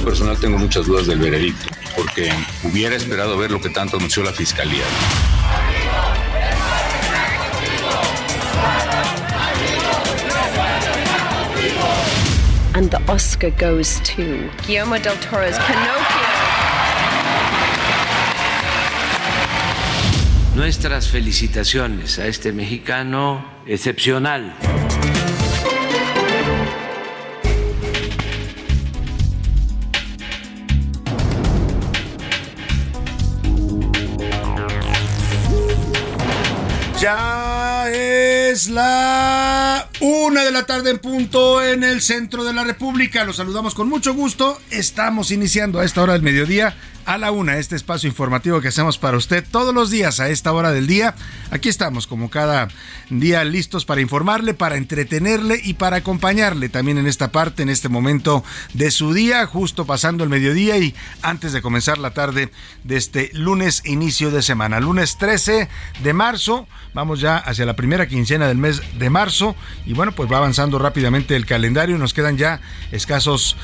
Lo personal tengo muchas dudas del veredicto, porque hubiera esperado ver lo que tanto anunció la Fiscalía. And the Oscar goes to Guillermo del Toro's Pinocchio. Nuestras felicitaciones a este mexicano excepcional. Es la una de la tarde en punto en el centro de la República. Los saludamos con mucho gusto. Estamos iniciando a esta hora del mediodía a la una este espacio informativo que hacemos para usted todos los días a esta hora del día. Aquí estamos como cada día listos para informarle, para entretenerle y para acompañarle también en esta parte, en este momento de su día, justo pasando el mediodía y antes de comenzar la tarde de este lunes inicio de semana, lunes 13 de marzo. Vamos ya hacia la primera quincena del mes de marzo y bueno, pues va avanzando rápidamente el calendario. Nos quedan ya escasos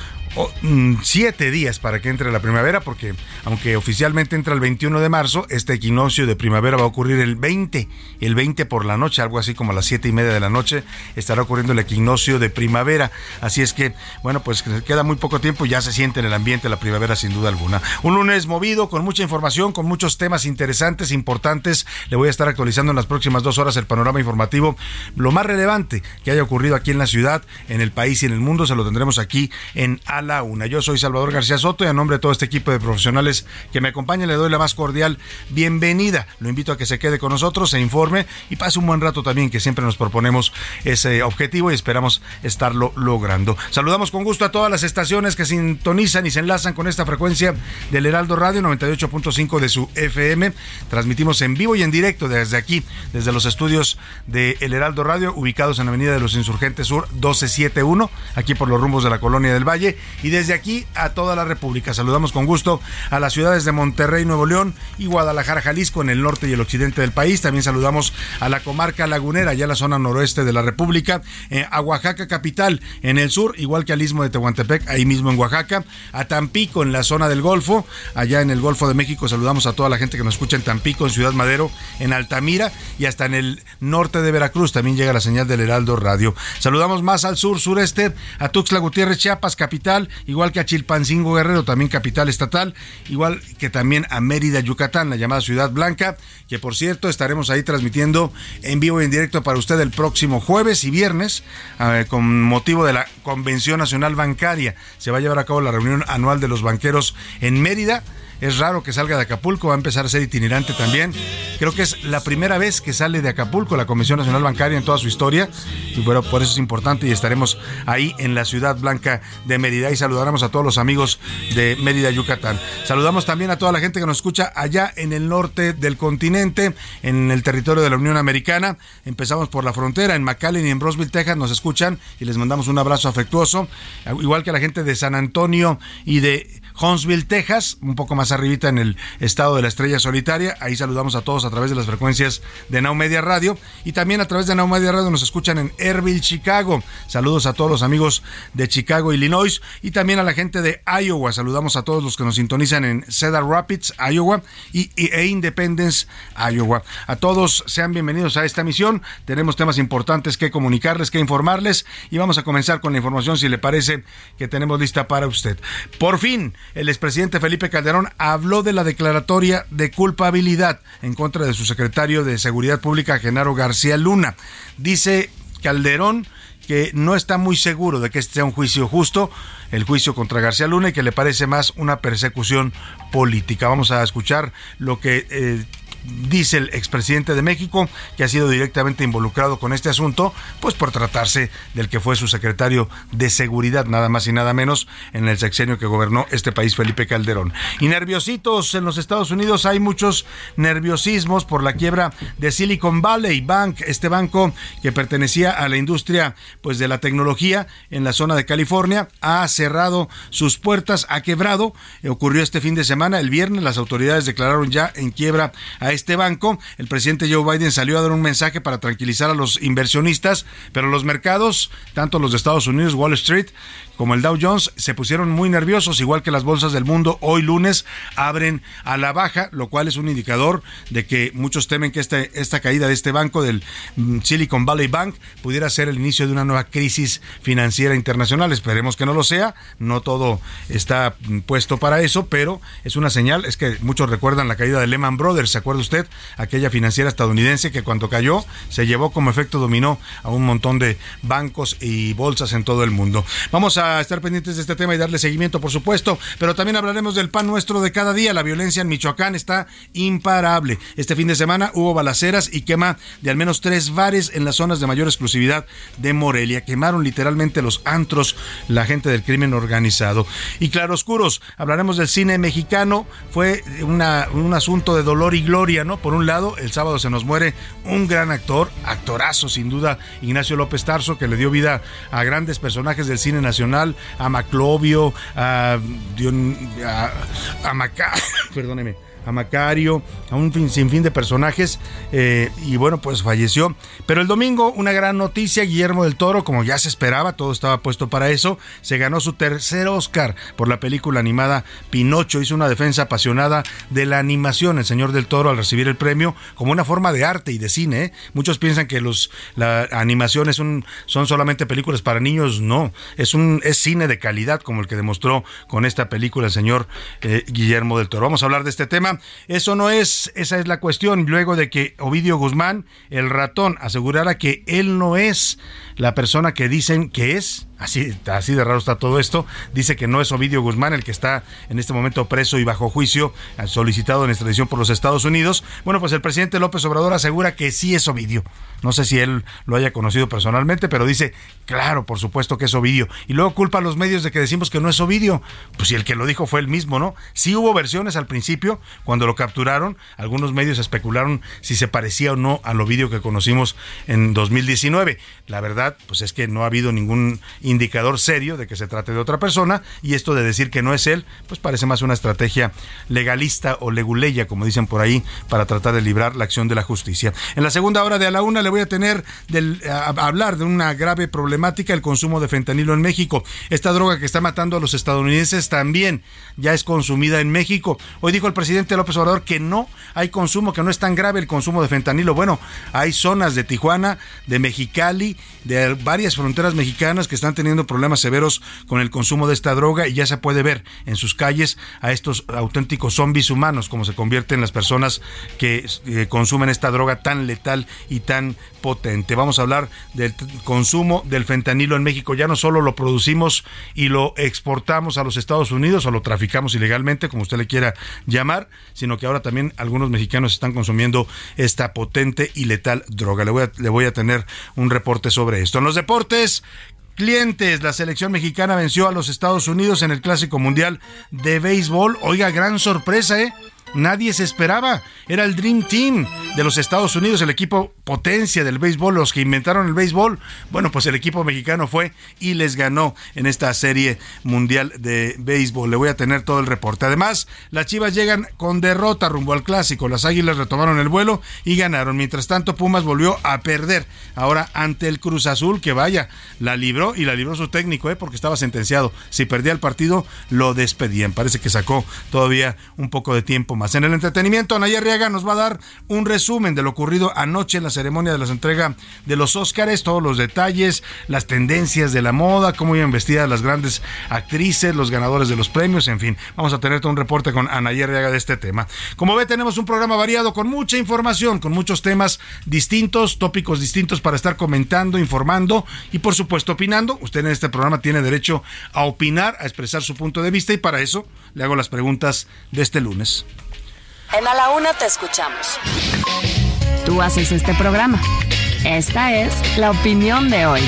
siete días para que entre la primavera, porque aunque oficialmente entra el 21 de marzo, este equinoccio de primavera va a ocurrir el 20, el 20 por la noche, algo así como a las siete y media de la noche, estará ocurriendo el equinoccio de primavera. Así es que, bueno, pues queda muy poco tiempo y ya se siente en el ambiente la primavera sin duda alguna. Un lunes movido, con mucha información, con muchos temas interesantes, importantes. Le voy a estar actualizando en las próximas dos horas el panorama informativo. Lo más relevante que haya ocurrido aquí en la ciudad, en el país y en el mundo, se lo tendremos aquí en A la Una. Yo soy Salvador García Soto y a nombre de todo este equipo de profesionales que me acompaña le doy la más cordial bienvenida. Lo invito a que se quede con nosotros, se informe y pase un buen rato también, que siempre nos proponemos ese objetivo y esperamos estarlo logrando. Saludamos con gusto a todas las estaciones que sintonizan y se enlazan con esta frecuencia del Heraldo Radio 98.5 de su FM. Transmitimos en vivo y en directo desde aquí, desde los estudios de El Heraldo Radio, ubicados en Avenida de los Insurgentes Sur 1271, aquí por los rumbos de la Colonia del Valle, y desde aquí a toda la República. Saludamos con gusto a las ciudades de Monterrey, Nuevo León y Guadalajara, Jalisco, en el norte y el occidente del país. También saludamos a la comarca lagunera, ya la zona noroeste de la República, eh, a Oaxaca capital, en el sur, igual que al istmo de Tehuantepec, ahí mismo en Oaxaca, a Tampico, en la zona del Golfo, allá en el Golfo de México. Saludamos a toda la gente que nos escucha en Tampico, en Ciudad Madero, en Altamira y hasta en el norte de Veracruz. También llega la señal del Heraldo Radio. Saludamos más al sur, sureste, a Tuxtla Gutiérrez, Chiapas, capital, igual que a Chilpancingo Guerrero, también capital estatal, igual que también a Mérida, Yucatán, la llamada Ciudad Blanca, que por cierto estaremos ahí transmitiendo en vivo y en directo para usted el próximo jueves y viernes, eh, con motivo de la Convención Nacional Bancaria. Se va a llevar a cabo la reunión anual de los banqueros en Mérida Es raro que salga de Acapulco, va a empezar a ser itinerante también. Creo que es la primera vez que sale de Acapulco la Comisión Nacional Bancaria en toda su historia. Y bueno, por eso es importante y estaremos ahí en la ciudad blanca de Mérida y saludaremos a todos los amigos de Mérida, Yucatán. Saludamos también a toda la gente que nos escucha allá en el norte del continente, en el territorio de la Unión Americana. Empezamos por la frontera, en McAllen y en Roseville, Texas, nos escuchan y les mandamos un abrazo afectuoso. Igual que a la gente de San Antonio y de Huntsville, Texas, un poco más arribita en el estado de la Estrella Solitaria. Ahí saludamos a todos a través de las frecuencias de Now Media Radio y también a través de Now Media Radio nos escuchan en Airville, Chicago. Saludos a todos los amigos de Chicago, Illinois y también a la gente de Iowa. Saludamos a todos los que nos sintonizan en Cedar Rapids, Iowa y, e Independence, Iowa. A todos sean bienvenidos a esta misión. Tenemos temas importantes que comunicarles, que informarles y vamos a comenzar con la información si le parece que tenemos lista para usted. Por fin, el expresidente Felipe Calderón habló de la declaratoria de culpabilidad en contra de su secretario de Seguridad Pública, Genaro García Luna. Dice Calderón que no está muy seguro de que este sea un juicio justo, el juicio contra García Luna, y que le parece más una persecución política. Vamos a escuchar lo que eh, dice el expresidente de México, que ha sido directamente involucrado con este asunto, pues por tratarse del que fue su secretario de Seguridad, nada más y nada menos, en el sexenio que gobernó este país, Felipe Calderón. Y nerviositos en los Estados Unidos, hay muchos nerviosismos por la quiebra de Silicon Valley Bank, este banco que pertenecía a la industria pues de la tecnología en la zona de California, ha cerrado sus puertas, ha quebrado, ocurrió este fin de semana, el viernes las autoridades declararon ya en quiebra a este banco. El presidente Joe Biden salió a dar un mensaje para tranquilizar a los inversionistas, pero los mercados, tanto los de Estados Unidos, Wall Street, como el Dow Jones se pusieron muy nerviosos, igual que las bolsas del mundo hoy lunes abren a la baja, lo cual es un indicador de que muchos temen que este, esta caída de este banco, del mm, Silicon Valley Bank, pudiera ser el inicio de una nueva crisis financiera internacional. Esperemos que no lo sea, no todo está mm, puesto para eso, pero es una señal, es que muchos recuerdan la caída de Lehman Brothers, ¿se acuerda usted? Aquella financiera estadounidense que cuando cayó se llevó como efecto dominó a un montón de bancos y bolsas en todo el mundo. Vamos a estar pendientes de este tema y darle seguimiento, por supuesto, pero también hablaremos del pan nuestro de cada día. La violencia en Michoacán está imparable. Este fin de semana hubo balaceras y quema de al menos tres bares en las zonas de mayor exclusividad de Morelia. Quemaron literalmente los antros la gente del crimen organizado. Y claroscuros, hablaremos del cine mexicano. Fue un asunto de dolor y gloria, ¿no? Por un lado, el sábado se nos muere un gran actor, actorazo sin duda, Ignacio López Tarso, que le dio vida a grandes personajes del cine nacional a Maclovio, a, a, a Maca, perdóneme, a Macario, a un fin, sinfín de personajes, eh, y bueno, pues falleció. Pero el domingo, una gran noticia, Guillermo del Toro, como ya se esperaba, todo estaba puesto para eso, se ganó su tercer Oscar por la película animada Pinocho, hizo una defensa apasionada de la animación, el señor del Toro, al recibir el premio, como una forma de arte y de cine. ¿eh? Muchos piensan que los, la animación es un, son solamente películas para niños, no, es, un, es cine de calidad, como el que demostró con esta película el señor eh, Guillermo del Toro. Vamos a hablar de este tema eso no es, esa es la cuestión. Luego de que Ovidio Guzmán, el ratón, asegurara que él no es la persona que dicen que es, así, así de raro está todo esto, dice que no es Ovidio Guzmán el que está en este momento preso y bajo juicio, solicitado en extradición por los Estados Unidos. Bueno, pues el presidente López Obrador asegura que sí es Ovidio. No sé si él lo haya conocido personalmente, pero dice, claro, por supuesto que es Ovidio. Y luego culpa a los medios de que decimos que no es Ovidio. Pues si el que lo dijo fue él mismo, ¿no? Sí hubo versiones al principio, cuando lo capturaron, algunos medios especularon si se parecía o no al Ovidio que conocimos en 2019. La verdad pues es que no ha habido ningún indicador serio de que se trate de otra persona y esto de decir que no es él, pues parece más una estrategia legalista o leguleya, como dicen por ahí, para tratar de librar la acción de la justicia. En la segunda hora de a la una le voy a tener del, hablar de una grave problemática, el consumo de fentanilo en México. Esta droga que está matando a los estadounidenses también ya es consumida en México. Hoy dijo el presidente López Obrador que no hay consumo, que no es tan grave el consumo de fentanilo. Bueno, hay zonas de Tijuana, de Mexicali, de varias fronteras mexicanas que están teniendo problemas severos con el consumo de esta droga y ya se puede ver en sus calles a estos auténticos zombies humanos, como se convierten las personas que eh, consumen esta droga tan letal y tan potente. Vamos a hablar del consumo del fentanilo en México. Ya no solo lo producimos y lo exportamos a los Estados Unidos o lo traficamos ilegalmente, como usted le quiera llamar, sino que ahora también algunos mexicanos están consumiendo esta potente y letal droga. Le voy le voy a tener un reporte sobre esto. En los deportes, clientes. La selección mexicana venció a los Estados Unidos en el Clásico Mundial de Béisbol. Oiga, gran sorpresa, ¿eh? Nadie se esperaba. Era el Dream Team de los Estados Unidos, el equipo potencia del béisbol, los que inventaron el béisbol. Bueno, pues el equipo mexicano fue y les ganó en esta serie mundial de béisbol. Le voy a tener todo el reporte. Además, las Chivas llegan con derrota rumbo al clásico. Las Águilas retomaron el vuelo y ganaron. Mientras tanto, Pumas volvió a perder. Ahora ante el Cruz Azul, que vaya, la libró y la libró su técnico, ¿eh? porque estaba sentenciado. Si perdía el partido, lo despedían. Parece que sacó todavía un poco de tiempo más. En el entretenimiento, Anaya Arriaga nos va a dar un resumen de lo ocurrido anoche en la ceremonia de la entrega de los Óscares, todos los detalles, las tendencias de la moda, cómo iban vestidas las grandes actrices, los ganadores de los premios, en fin. Vamos a tener todo un reporte con Anaya Arriaga de este tema. Como ve, tenemos un programa variado con mucha información, con muchos temas distintos, tópicos distintos para estar comentando, informando y por supuesto opinando. Usted en este programa tiene derecho a opinar, a expresar su punto de vista y para eso le hago las preguntas de este lunes. En A la Una te escuchamos. Tú haces este programa. Esta es la opinión de hoy.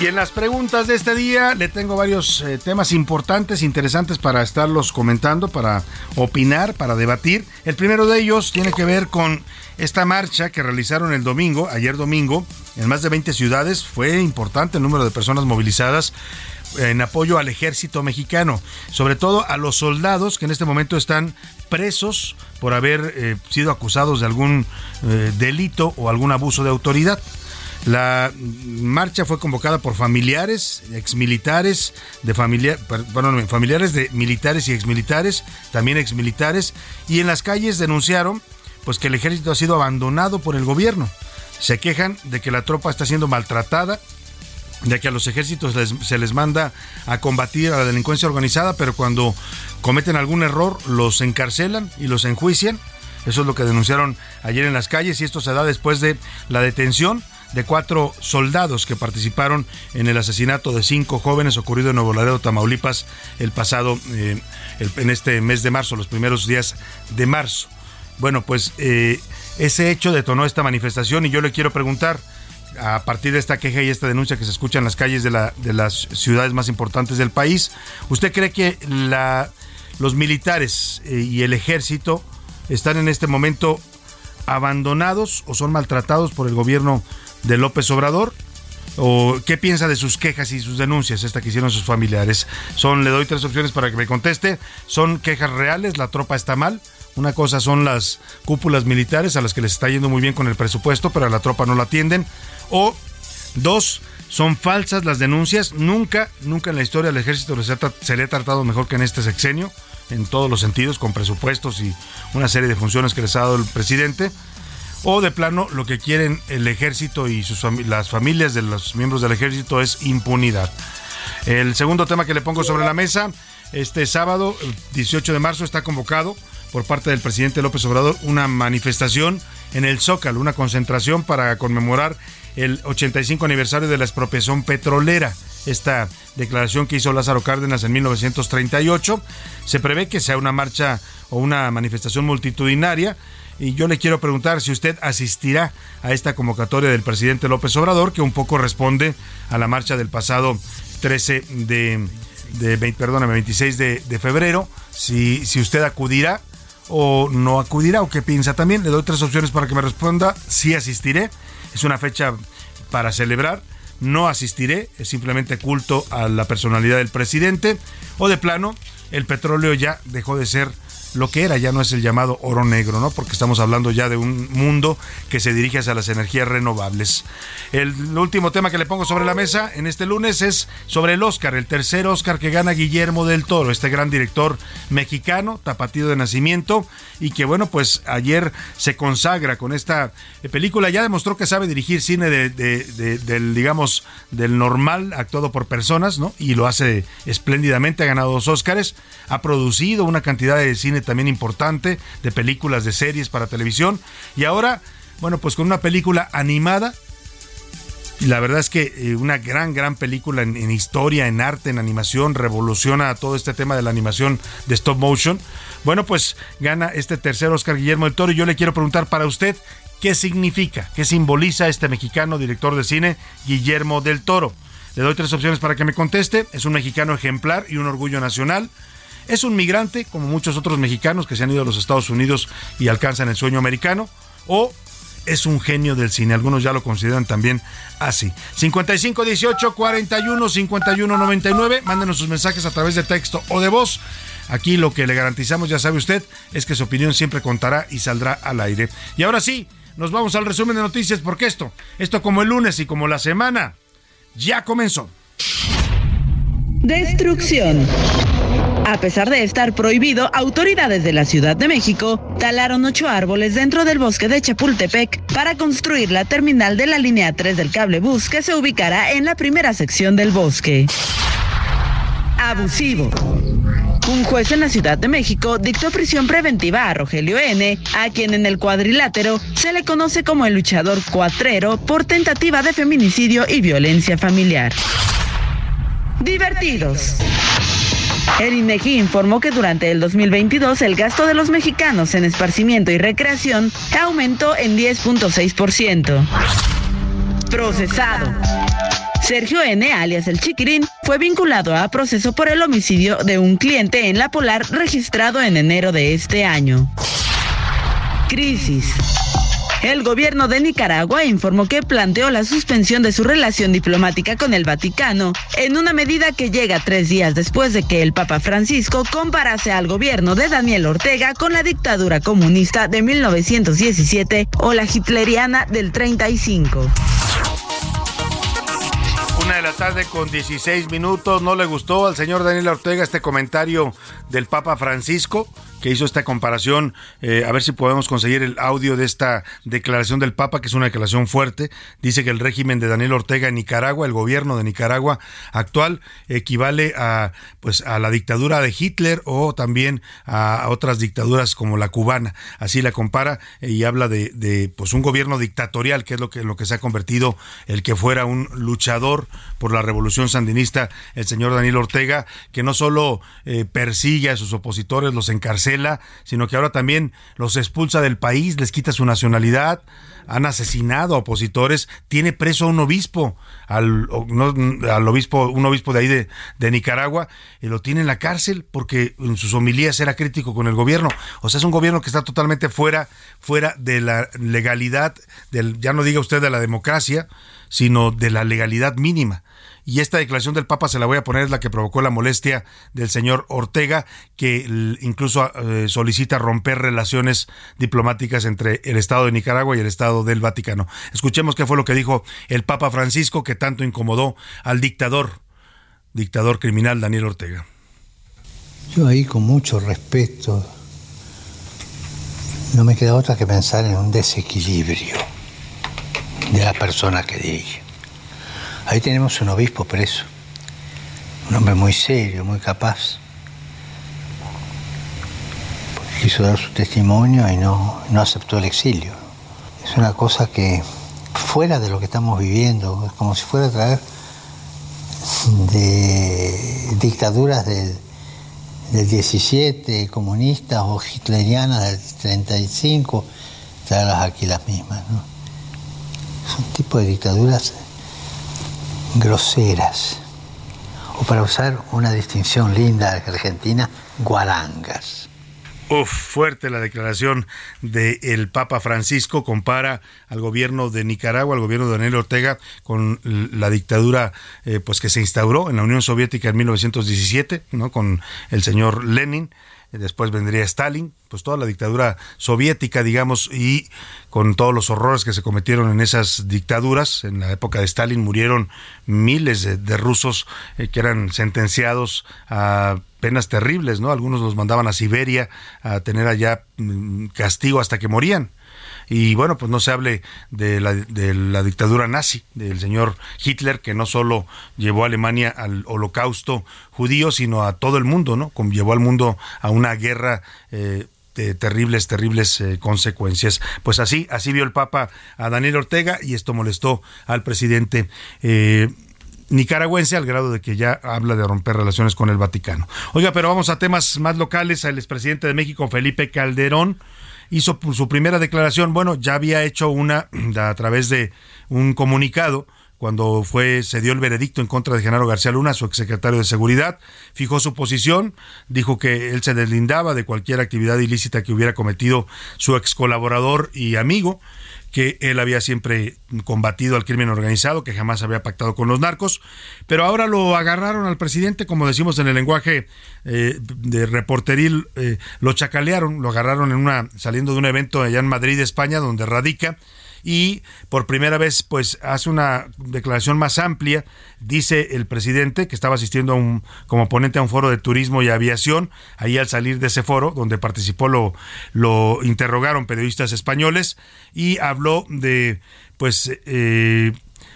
Y en las preguntas de este día le tengo varios eh, temas importantes, interesantes para estarlos comentando, para opinar, para debatir. El primero de ellos tiene que ver con esta marcha que realizaron el domingo, ayer domingo, en más de 20 ciudades. Fue importante el número de personas movilizadas en apoyo al ejército mexicano, sobre todo a los soldados que en este momento están presos por haber eh, sido acusados de algún eh, delito o algún abuso de autoridad. La marcha fue convocada por familiares, exmilitares, de familia, familiares de militares y exmilitares, también exmilitares, y en las calles denunciaron pues que el ejército ha sido abandonado por el gobierno. Se quejan de que la tropa está siendo maltratada, de que a los ejércitos se les manda a combatir a la delincuencia organizada, pero cuando cometen algún error los encarcelan y los enjuician. Eso es lo que denunciaron ayer en las calles y esto se da después de la detención de cuatro soldados que participaron en el asesinato de cinco jóvenes ocurrido en Nuevo Laredo, Tamaulipas, el pasado, eh, en este mes de marzo, los primeros días de marzo. Bueno, pues eh, ese hecho detonó esta manifestación y yo le quiero preguntar, a partir de esta queja y esta denuncia que se escucha en las calles de, la, de las ciudades más importantes del país, ¿usted cree que los militares eh, y el ejército están en este momento abandonados o son maltratados por el gobierno de López Obrador? ¿O qué piensa de sus quejas y sus denuncias, esta que hicieron sus familiares? Son, le doy tres opciones para que me conteste. ¿Son quejas reales? ¿La tropa está mal? Una cosa son las cúpulas militares a las que les está yendo muy bien con el presupuesto, pero a la tropa no la atienden. O dos, son falsas las denuncias. Nunca, nunca en la historia del ejército se le ha tratado mejor que en este sexenio, en todos los sentidos, con presupuestos y una serie de funciones que les ha dado el presidente o de plano lo que quieren el ejército y sus las familias de los miembros del ejército es impunidad. El segundo tema que le pongo sobre la mesa, este sábado, 18 de marzo, está convocado por parte del presidente López Obrador una manifestación en el Zócalo, una concentración para conmemorar el 85 aniversario de la expropiación petrolera. Esta declaración que hizo Lázaro Cárdenas en 1938. Se prevé que sea una marcha o una manifestación multitudinaria y yo le quiero preguntar si usted asistirá a esta convocatoria del presidente López Obrador, que un poco responde a la marcha del pasado 13 de, de perdóname, 26 de, de febrero, si, si usted acudirá o no acudirá o qué piensa también. Le doy tres opciones para que me responda. Sí asistiré, es una fecha para celebrar. No asistiré, es simplemente culto a la personalidad del presidente. O de plano, el petróleo ya dejó de ser lo que era, ya no es el llamado oro negro, ¿no? Porque estamos hablando ya de un mundo que se dirige hacia las energías renovables. El último tema que le pongo sobre la mesa en este lunes es sobre el Oscar, el tercer Oscar que gana Guillermo del Toro, este gran director mexicano, tapatío de nacimiento, y que bueno, pues ayer se consagra con esta película, ya demostró que sabe dirigir cine de, del, digamos, del normal, actuado por personas, ¿no? Y lo hace espléndidamente, ha ganado dos Oscars, ha producido una cantidad de cine también importante, de películas, de series para televisión, y ahora, bueno, pues con una película animada, y la verdad es que eh, una gran, gran película en, en, historia, en arte, en animación, revoluciona todo este tema de la animación de stop motion. Bueno, pues gana este tercer Oscar Guillermo del Toro y yo le quiero preguntar para usted, ¿qué significa, qué simboliza este mexicano director de cine Guillermo del Toro? Le doy tres opciones para que me conteste. Es un mexicano ejemplar y un orgullo nacional. Es un migrante, como muchos otros mexicanos que se han ido a los Estados Unidos y alcanzan el sueño americano. O es un genio del cine. Algunos ya lo consideran también así. 55 18 41 51 99. Mándenos sus mensajes a través de texto o de voz. Aquí lo que le garantizamos, ya sabe usted, es que su opinión siempre contará y saldrá al aire. Y ahora sí, nos vamos al resumen de noticias porque esto, esto como el lunes y como la semana, ya comenzó. Destrucción. A pesar de estar prohibido, autoridades de la Ciudad de México talaron ocho árboles dentro del bosque de Chapultepec para construir la terminal de la línea 3 del cable bus que se ubicará en la primera sección del bosque. Abusivo. Un juez en la Ciudad de México dictó prisión preventiva a Rogelio N., a quien en el cuadrilátero se le conoce como el luchador cuatrero por tentativa de feminicidio y violencia familiar. Divertidos. El INEGI informó que durante el 2022 el gasto de los mexicanos en esparcimiento y recreación aumentó en 10.6%. Procesado. Sergio N., alias el Chiquirín, fue vinculado a proceso por el homicidio de un cliente en La Polar registrado en enero de este año. Crisis. El gobierno de Nicaragua informó que planteó la suspensión de su relación diplomática con el Vaticano en una medida que llega tres días después de que el Papa Francisco comparase al gobierno de Daniel Ortega con la dictadura comunista de 1917 o la hitleriana del 35 de la tarde con 16 minutos. ¿No le gustó al señor Daniel Ortega este comentario del Papa Francisco? Que hizo esta comparación, eh, a ver si podemos conseguir el audio de esta declaración del Papa, que es una declaración fuerte. Dice que el régimen de Daniel Ortega en Nicaragua, el gobierno de Nicaragua actual, equivale a, pues, a la dictadura de Hitler o también a otras dictaduras como la cubana. Así la compara y habla de, de pues, un gobierno dictatorial, que es lo que, lo que se ha convertido el que fuera un luchador por la revolución sandinista, el señor Daniel Ortega, que no solo eh, persigue a sus opositores, los encarcela, sino que ahora también los expulsa del país, les quita su nacionalidad, han asesinado a opositores, tiene preso a un obispo, al, al obispo, un obispo de ahí de, de, Nicaragua, y lo tiene en la cárcel porque en sus homilías era crítico con el gobierno. O sea, es un gobierno que está totalmente fuera, fuera de la legalidad, del, ya no diga usted de la democracia, sino de la legalidad mínima. Y esta declaración del Papa se la voy a poner, es la que provocó la molestia del señor Ortega, que incluso eh, solicita romper relaciones diplomáticas entre el Estado de Nicaragua y el Estado del Vaticano. Escuchemos qué fue lo que dijo el Papa Francisco, que tanto incomodó al dictador, dictador criminal Daniel Ortega. Yo ahí con mucho respeto, no me queda otra que pensar en un desequilibrio de la persona que dirige. Ahí tenemos un obispo preso, un hombre muy serio, muy capaz. Quiso dar su testimonio y no, no aceptó el exilio. Es una cosa que fuera de lo que estamos viviendo, es como si fuera a traer de dictaduras del, del 17, comunistas o hitlerianas del 35, traerlas aquí las mismas. ¿no? Son tipo de dictaduras groseras. O para usar una distinción linda de Argentina, guarangas. Uf, fuerte la declaración del Papa Francisco. Compara al gobierno de Nicaragua, al gobierno de Daniel Ortega, con la dictadura eh, pues que se instauró en la Unión Soviética en 1917, ¿no? con el señor Lenin. después vendría Stalin, pues toda la dictadura soviética, digamos, y con todos los horrores que se cometieron en esas dictaduras. En la época de Stalin murieron miles de, rusos eh, que eran sentenciados a penas terribles, ¿no? Algunos los mandaban a Siberia a tener allá mm, castigo hasta que morían y bueno, pues no se hable de la, dictadura nazi, del señor Hitler, que no solo llevó a Alemania al holocausto judío, sino a todo el mundo, ¿no? llevó al mundo a una guerra eh, de terribles, terribles eh, consecuencias. Pues así, así vio el Papa a Daniel Ortega y esto molestó al presidente. Eh, nicaragüense al grado de que ya habla de romper relaciones con el Vaticano. Oiga, pero vamos a temas más locales. El expresidente de México, Felipe Calderón, hizo su primera declaración. Bueno, ya había hecho una a través de un comunicado cuando fue se dio el veredicto en contra de Genaro García Luna, su exsecretario de Seguridad, fijó su posición, dijo que él se deslindaba de cualquier actividad ilícita que hubiera cometido su ex colaborador y amigo que él había siempre combatido al crimen organizado, que jamás había pactado con los narcos, pero ahora lo agarraron al presidente, como decimos en el lenguaje eh, de reporteril, eh, lo chacalearon, lo agarraron en una saliendo de un evento allá en Madrid, España, donde radica y por primera vez pues hace una declaración más amplia, dice el presidente que estaba asistiendo a un, como ponente a un foro de turismo y aviación, ahí al salir de ese foro donde participó lo, lo interrogaron periodistas españoles y habló de pues eh,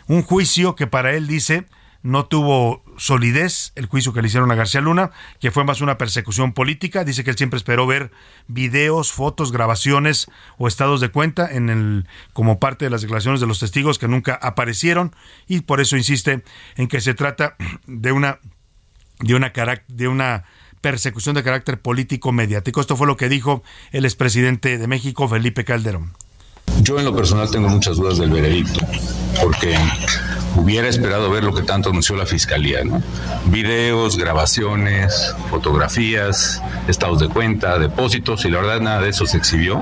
un juicio que para él dice no tuvo solidez el juicio que le hicieron a García Luna, que fue más una persecución política. Dice que él siempre esperó ver videos, fotos, grabaciones o estados de cuenta en el, como parte de las declaraciones de los testigos que nunca aparecieron y por eso insiste en que se trata de una de una de una persecución de carácter político mediático. Esto fue lo que dijo el expresidente de México, Felipe Calderón. Yo en lo personal tengo muchas dudas del veredicto, porque hubiera esperado ver lo que tanto anunció la fiscalía, ¿no? Videos, grabaciones, fotografías, estados de cuenta, depósitos, y la verdad nada de eso se exhibió.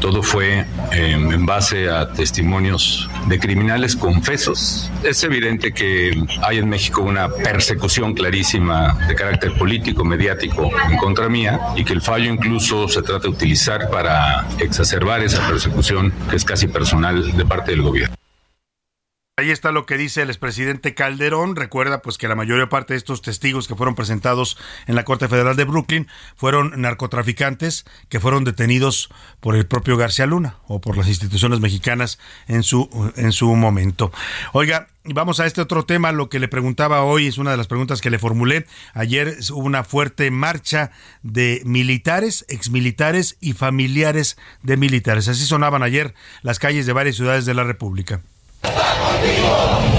Todo fue em, en base a testimonios de criminales confesos. Es evidente que hay en México una persecución clarísima de carácter político, mediático en contra mía y que el fallo incluso se trata de utilizar para exacerbar esa persecución que es casi personal de parte del gobierno. Ahí está lo que dice el expresidente Calderón. Recuerda pues que la mayor parte de estos testigos que fueron presentados en la Corte Federal de Brooklyn fueron narcotraficantes que fueron detenidos por el propio García Luna o por las instituciones mexicanas en su en su momento. Oiga, Vamos a este otro tema, lo que le preguntaba hoy es una de las preguntas que le formulé. Ayer hubo una fuerte marcha de militares, exmilitares y familiares de militares. Así sonaban ayer las calles de varias ciudades de la República. Está contigo.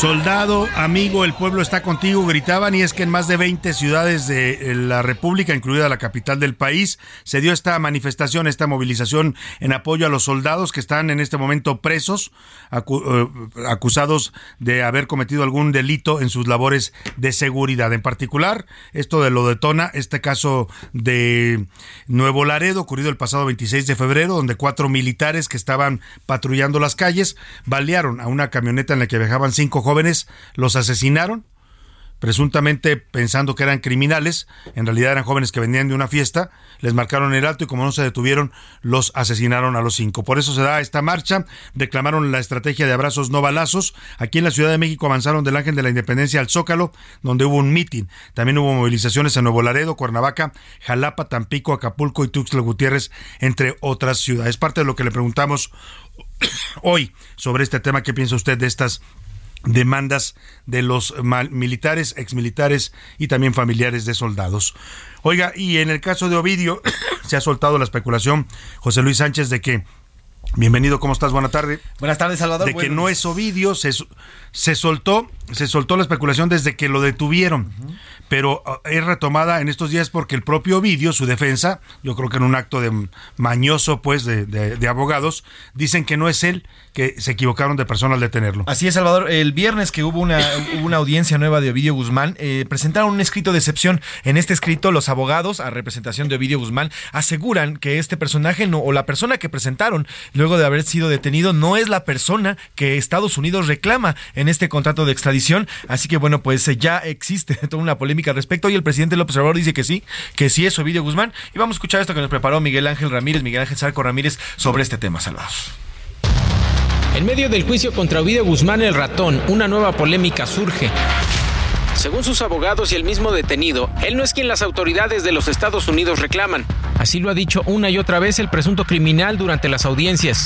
Soldado, amigo, el pueblo está contigo, gritaban y es que en más de 20 ciudades de la República, incluida la capital del país, se dio esta manifestación, esta movilización en apoyo a los soldados que están en este momento presos, eh, acusados de haber cometido algún delito en sus labores de seguridad. En particular, esto de lo detona este caso de Nuevo Laredo, ocurrido el pasado 26 de febrero, donde cuatro militares que estaban patrullando las calles balearon a una camioneta en la que viajaban cinco jóvenes los asesinaron, presuntamente pensando que eran criminales, en realidad eran jóvenes que venían de una fiesta, les marcaron el alto y como no se detuvieron, los asesinaron a los cinco. Por eso se da esta marcha, reclamaron la estrategia de abrazos no balazos. Aquí en la Ciudad de México avanzaron del Ángel de la Independencia al Zócalo, donde hubo un mitin. También hubo movilizaciones en Nuevo Laredo, Cuernavaca, Jalapa, Tampico, Acapulco y Tuxtla Gutiérrez, entre otras ciudades. Parte de lo que le preguntamos hoy sobre este tema. ¿Qué piensa usted de estas demandas de los militares, exmilitares y también familiares de soldados. Oiga, y en el caso de Ovidio, se ha soltado la especulación, José Luis Sánchez, de que Bienvenido, ¿cómo estás? Buenas tardes. Buenas tardes, Salvador. De que no es Ovidio, se, se soltó se soltó la especulación desde que lo detuvieron pero uh, es retomada en estos días porque el propio Ovidio, su defensa, yo creo que en un acto de mañoso pues de, de, abogados, dicen que no es él, que se equivocaron de persona al detenerlo. Así es, Salvador. El viernes que hubo una, una audiencia nueva de Ovidio Guzmán, eh, presentaron un escrito de excepción. En este escrito, los abogados, a representación de Ovidio Guzmán, aseguran que este personaje no, o la persona que presentaron luego de haber sido detenido no es la persona que Estados Unidos reclama en este contrato de extradición. Así que bueno, pues ya existe toda una polémica al respecto. y el presidente López Obrador dice que sí, que sí es Ovidio Guzmán. Y vamos a escuchar esto que nos preparó Miguel Ángel Ramírez, Miguel Ángel Sarco Ramírez, sobre este tema, salvados. En medio del juicio contra Ovidio Guzmán el ratón, una nueva polémica surge. Según sus abogados y el mismo detenido, él no es quien las autoridades de los Estados Unidos reclaman. Así lo ha dicho una y otra vez el presunto criminal durante las audiencias.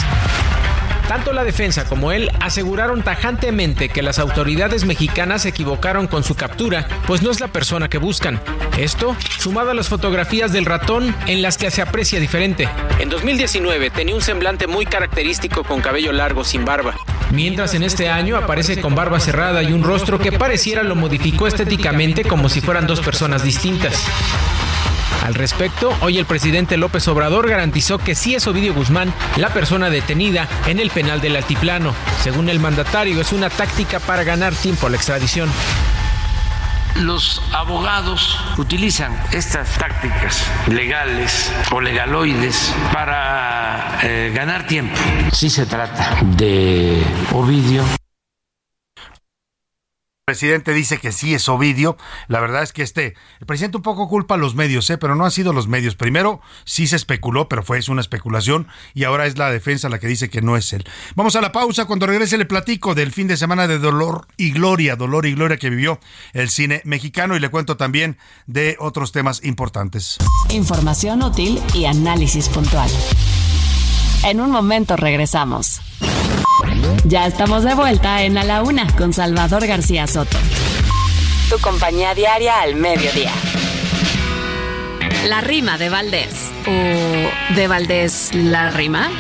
Tanto la defensa como él aseguraron tajantemente que las autoridades mexicanas se equivocaron con su captura, pues no es la persona que buscan. Esto, sumado a las fotografías del ratón en las que se aprecia diferente. En 2019 tenía un semblante muy característico con cabello largo sin barba. Mientras en este año aparece con barba cerrada y un rostro que pareciera lo modificó estéticamente como si fueran dos personas distintas. Al respecto, hoy el presidente López Obrador garantizó que sí es Ovidio Guzmán la persona detenida en el penal del altiplano. Según el mandatario, es una táctica para ganar tiempo a la extradición. Los abogados utilizan estas tácticas legales o legaloides para eh, ganar tiempo. Si se trata de Ovidio presidente dice que sí es Ovidio. La verdad es que este, el presidente un poco culpa a los medios, ¿eh? pero no han sido los medios. Primero sí se especuló, pero fue una especulación y ahora es la defensa la que dice que no es él. Vamos a la pausa. Cuando regrese le platico del fin de semana de dolor y gloria, dolor y gloria que vivió el cine mexicano y le cuento también de otros temas importantes. Información útil y análisis puntual. En un momento regresamos. Ya estamos de vuelta en A la Una con Salvador García Soto. Tu compañía diaria al mediodía. La rima de Valdés. ¿O de Valdés la rima?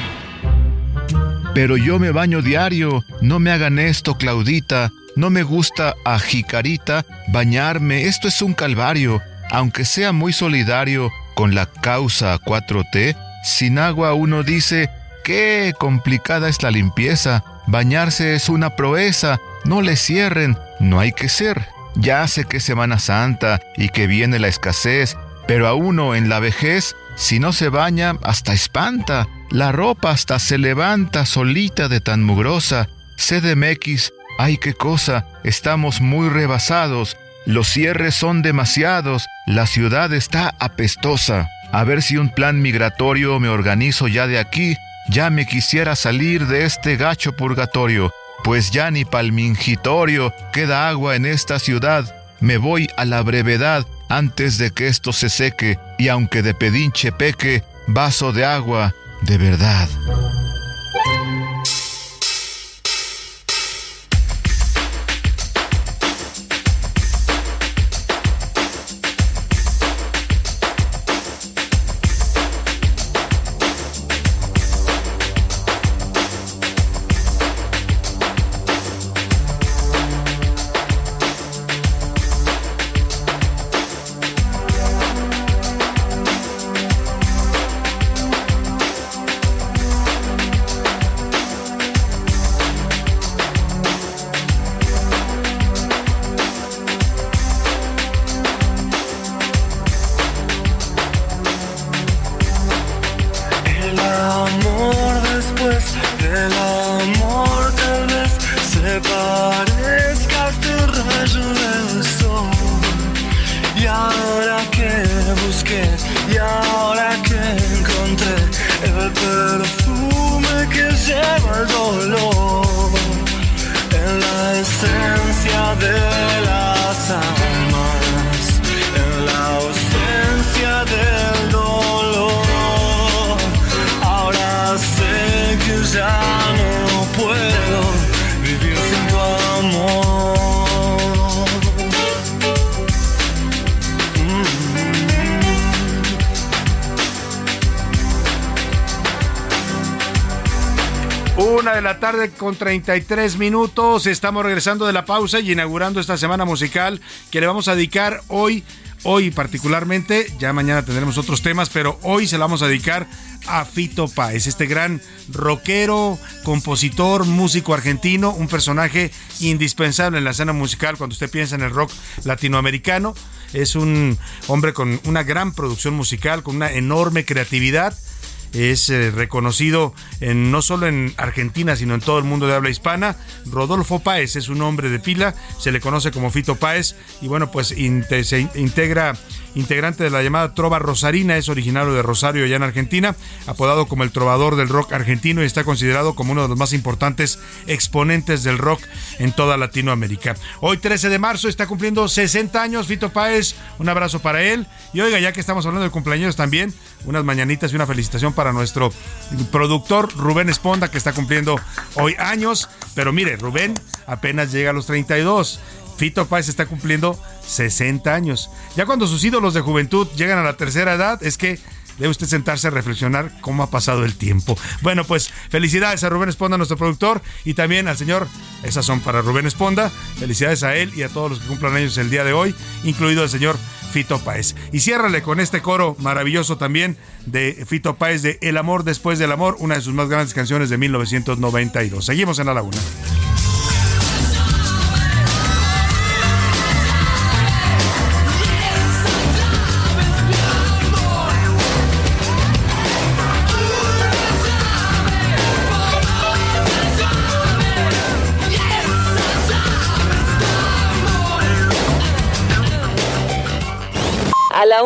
Pero yo me baño diario, no me hagan esto, Claudita. No me gusta a Jicarita bañarme, esto es un calvario. Aunque sea muy solidario con la causa 4T, sin agua uno dice, qué complicada es la limpieza. Bañarse es una proeza, no le cierren, no hay que ser. Ya sé que es Semana Santa y que viene la escasez, pero a uno en la vejez, si no se baña, hasta espanta. La ropa hasta se levanta solita de tan mugrosa. CDMX, ay qué cosa, estamos muy rebasados. Los cierres son demasiados, la ciudad está apestosa. A ver si un plan migratorio me organizo ya de aquí ya me quisiera salir de este gacho purgatorio, pues ya ni palmingitorio queda agua en esta ciudad. Me voy a la brevedad antes de que esto se seque, y aunque de pedinche peque, vaso de agua de verdad. Con 33 minutos. Estamos regresando de la pausa y inaugurando esta semana musical que le vamos a dedicar hoy, hoy particularmente. Ya mañana tendremos otros temas, pero hoy se la vamos a dedicar a Fito Páez, este gran rockero, compositor, músico argentino, un personaje indispensable en la escena musical cuando usted piensa en el rock latinoamericano. Es un hombre con una gran producción musical, con una enorme creatividad es eh, reconocido en, no solo en Argentina, sino en todo el mundo de habla hispana. Rodolfo Páez es un hombre de pila, se le conoce como Fito Páez y bueno, pues se integra integrante de la llamada Trova Rosarina, es originario de Rosario, allá en Argentina, apodado como el trovador del rock argentino y está considerado como uno de los más importantes exponentes del rock en toda Latinoamérica. Hoy 13 de marzo está cumpliendo 60 años Fito Páez, un abrazo para él. Y oiga, ya que estamos hablando de cumpleaños también, unas mañanitas y una felicitación para nuestro productor Rubén Esponda que está cumpliendo hoy años, pero mire, Rubén apenas llega a los 32 Fito Páez está cumpliendo 60 años. Ya cuando sus ídolos de juventud llegan a la tercera edad, es que debe usted sentarse a reflexionar cómo ha pasado el tiempo. Bueno, pues felicidades a Rubén Esponda, nuestro productor, y también al señor, esas son para Rubén Esponda, felicidades a él y a todos los que cumplan años el día de hoy, incluido el señor Fito Páez. Y ciérrale con este coro maravilloso también de Fito Páez de El amor después del amor, una de sus más grandes canciones de 1992. Seguimos en la laguna.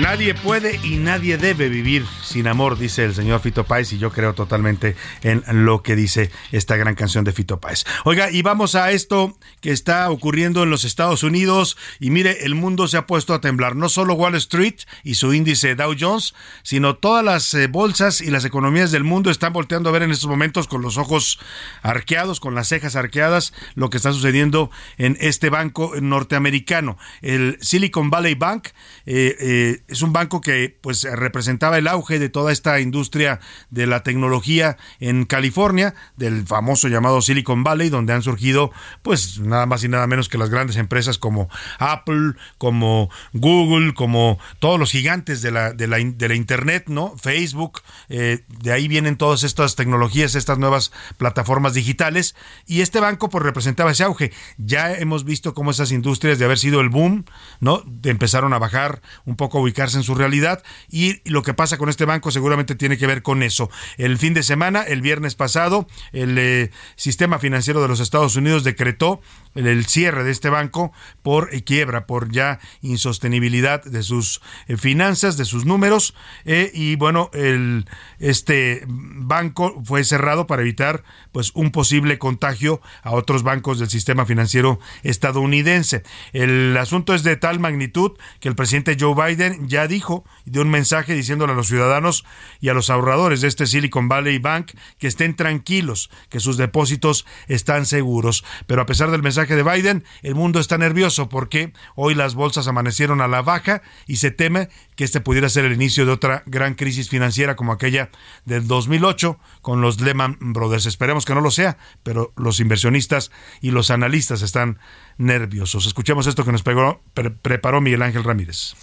Nadie puede y nadie debe vivir sin amor, dice el señor Fito Páez, y yo creo totalmente en lo que dice esta gran canción de Fito Páez. Oiga, y vamos a esto que está ocurriendo en los Estados Unidos, y mire, el mundo se ha puesto a temblar, no solo Wall Street y su índice Dow Jones, sino todas las eh, bolsas y las economías del mundo están volteando a ver en estos momentos con los ojos arqueados, con las cejas arqueadas, lo que está sucediendo en este banco norteamericano. El Silicon Valley Bank eh, eh, es un banco que pues representaba el auge de toda esta industria de la tecnología en California, del famoso llamado Silicon Valley, donde han surgido pues nada más y nada menos que las grandes empresas como Apple, como Google, como todos los gigantes de la, de la, de la Internet, ¿no? Facebook, eh, de ahí vienen todas estas tecnologías, estas nuevas plataformas digitales, y este banco pues representaba ese auge. Ya hemos visto cómo esas industrias de haber sido el boom, ¿no? Empezaron a bajar, un poco en su realidad, y lo que pasa con este banco seguramente tiene que ver con eso. El fin de semana, el viernes pasado, el eh, sistema financiero de los Estados Unidos decretó el, cierre de este banco por eh, quiebra, por ya insostenibilidad de sus eh, finanzas, de sus números. y bueno, el, este banco fue cerrado para evitar pues un posible contagio a otros bancos del sistema financiero estadounidense. El asunto es de tal magnitud que el presidente Joe Biden ya dijo, dio un mensaje diciéndole a los ciudadanos y a los ahorradores de este Silicon Valley Bank que estén tranquilos, que sus depósitos están seguros. Pero a pesar del mensaje de Biden, el mundo está nervioso porque hoy las bolsas amanecieron a la baja y se teme que este pudiera ser el inicio de otra gran crisis financiera como aquella del 2008 con los Lehman Brothers. Esperemos que no lo sea, pero los inversionistas y los analistas están nerviosos. Escuchemos esto que nos preparó Miguel Ángel Ramírez.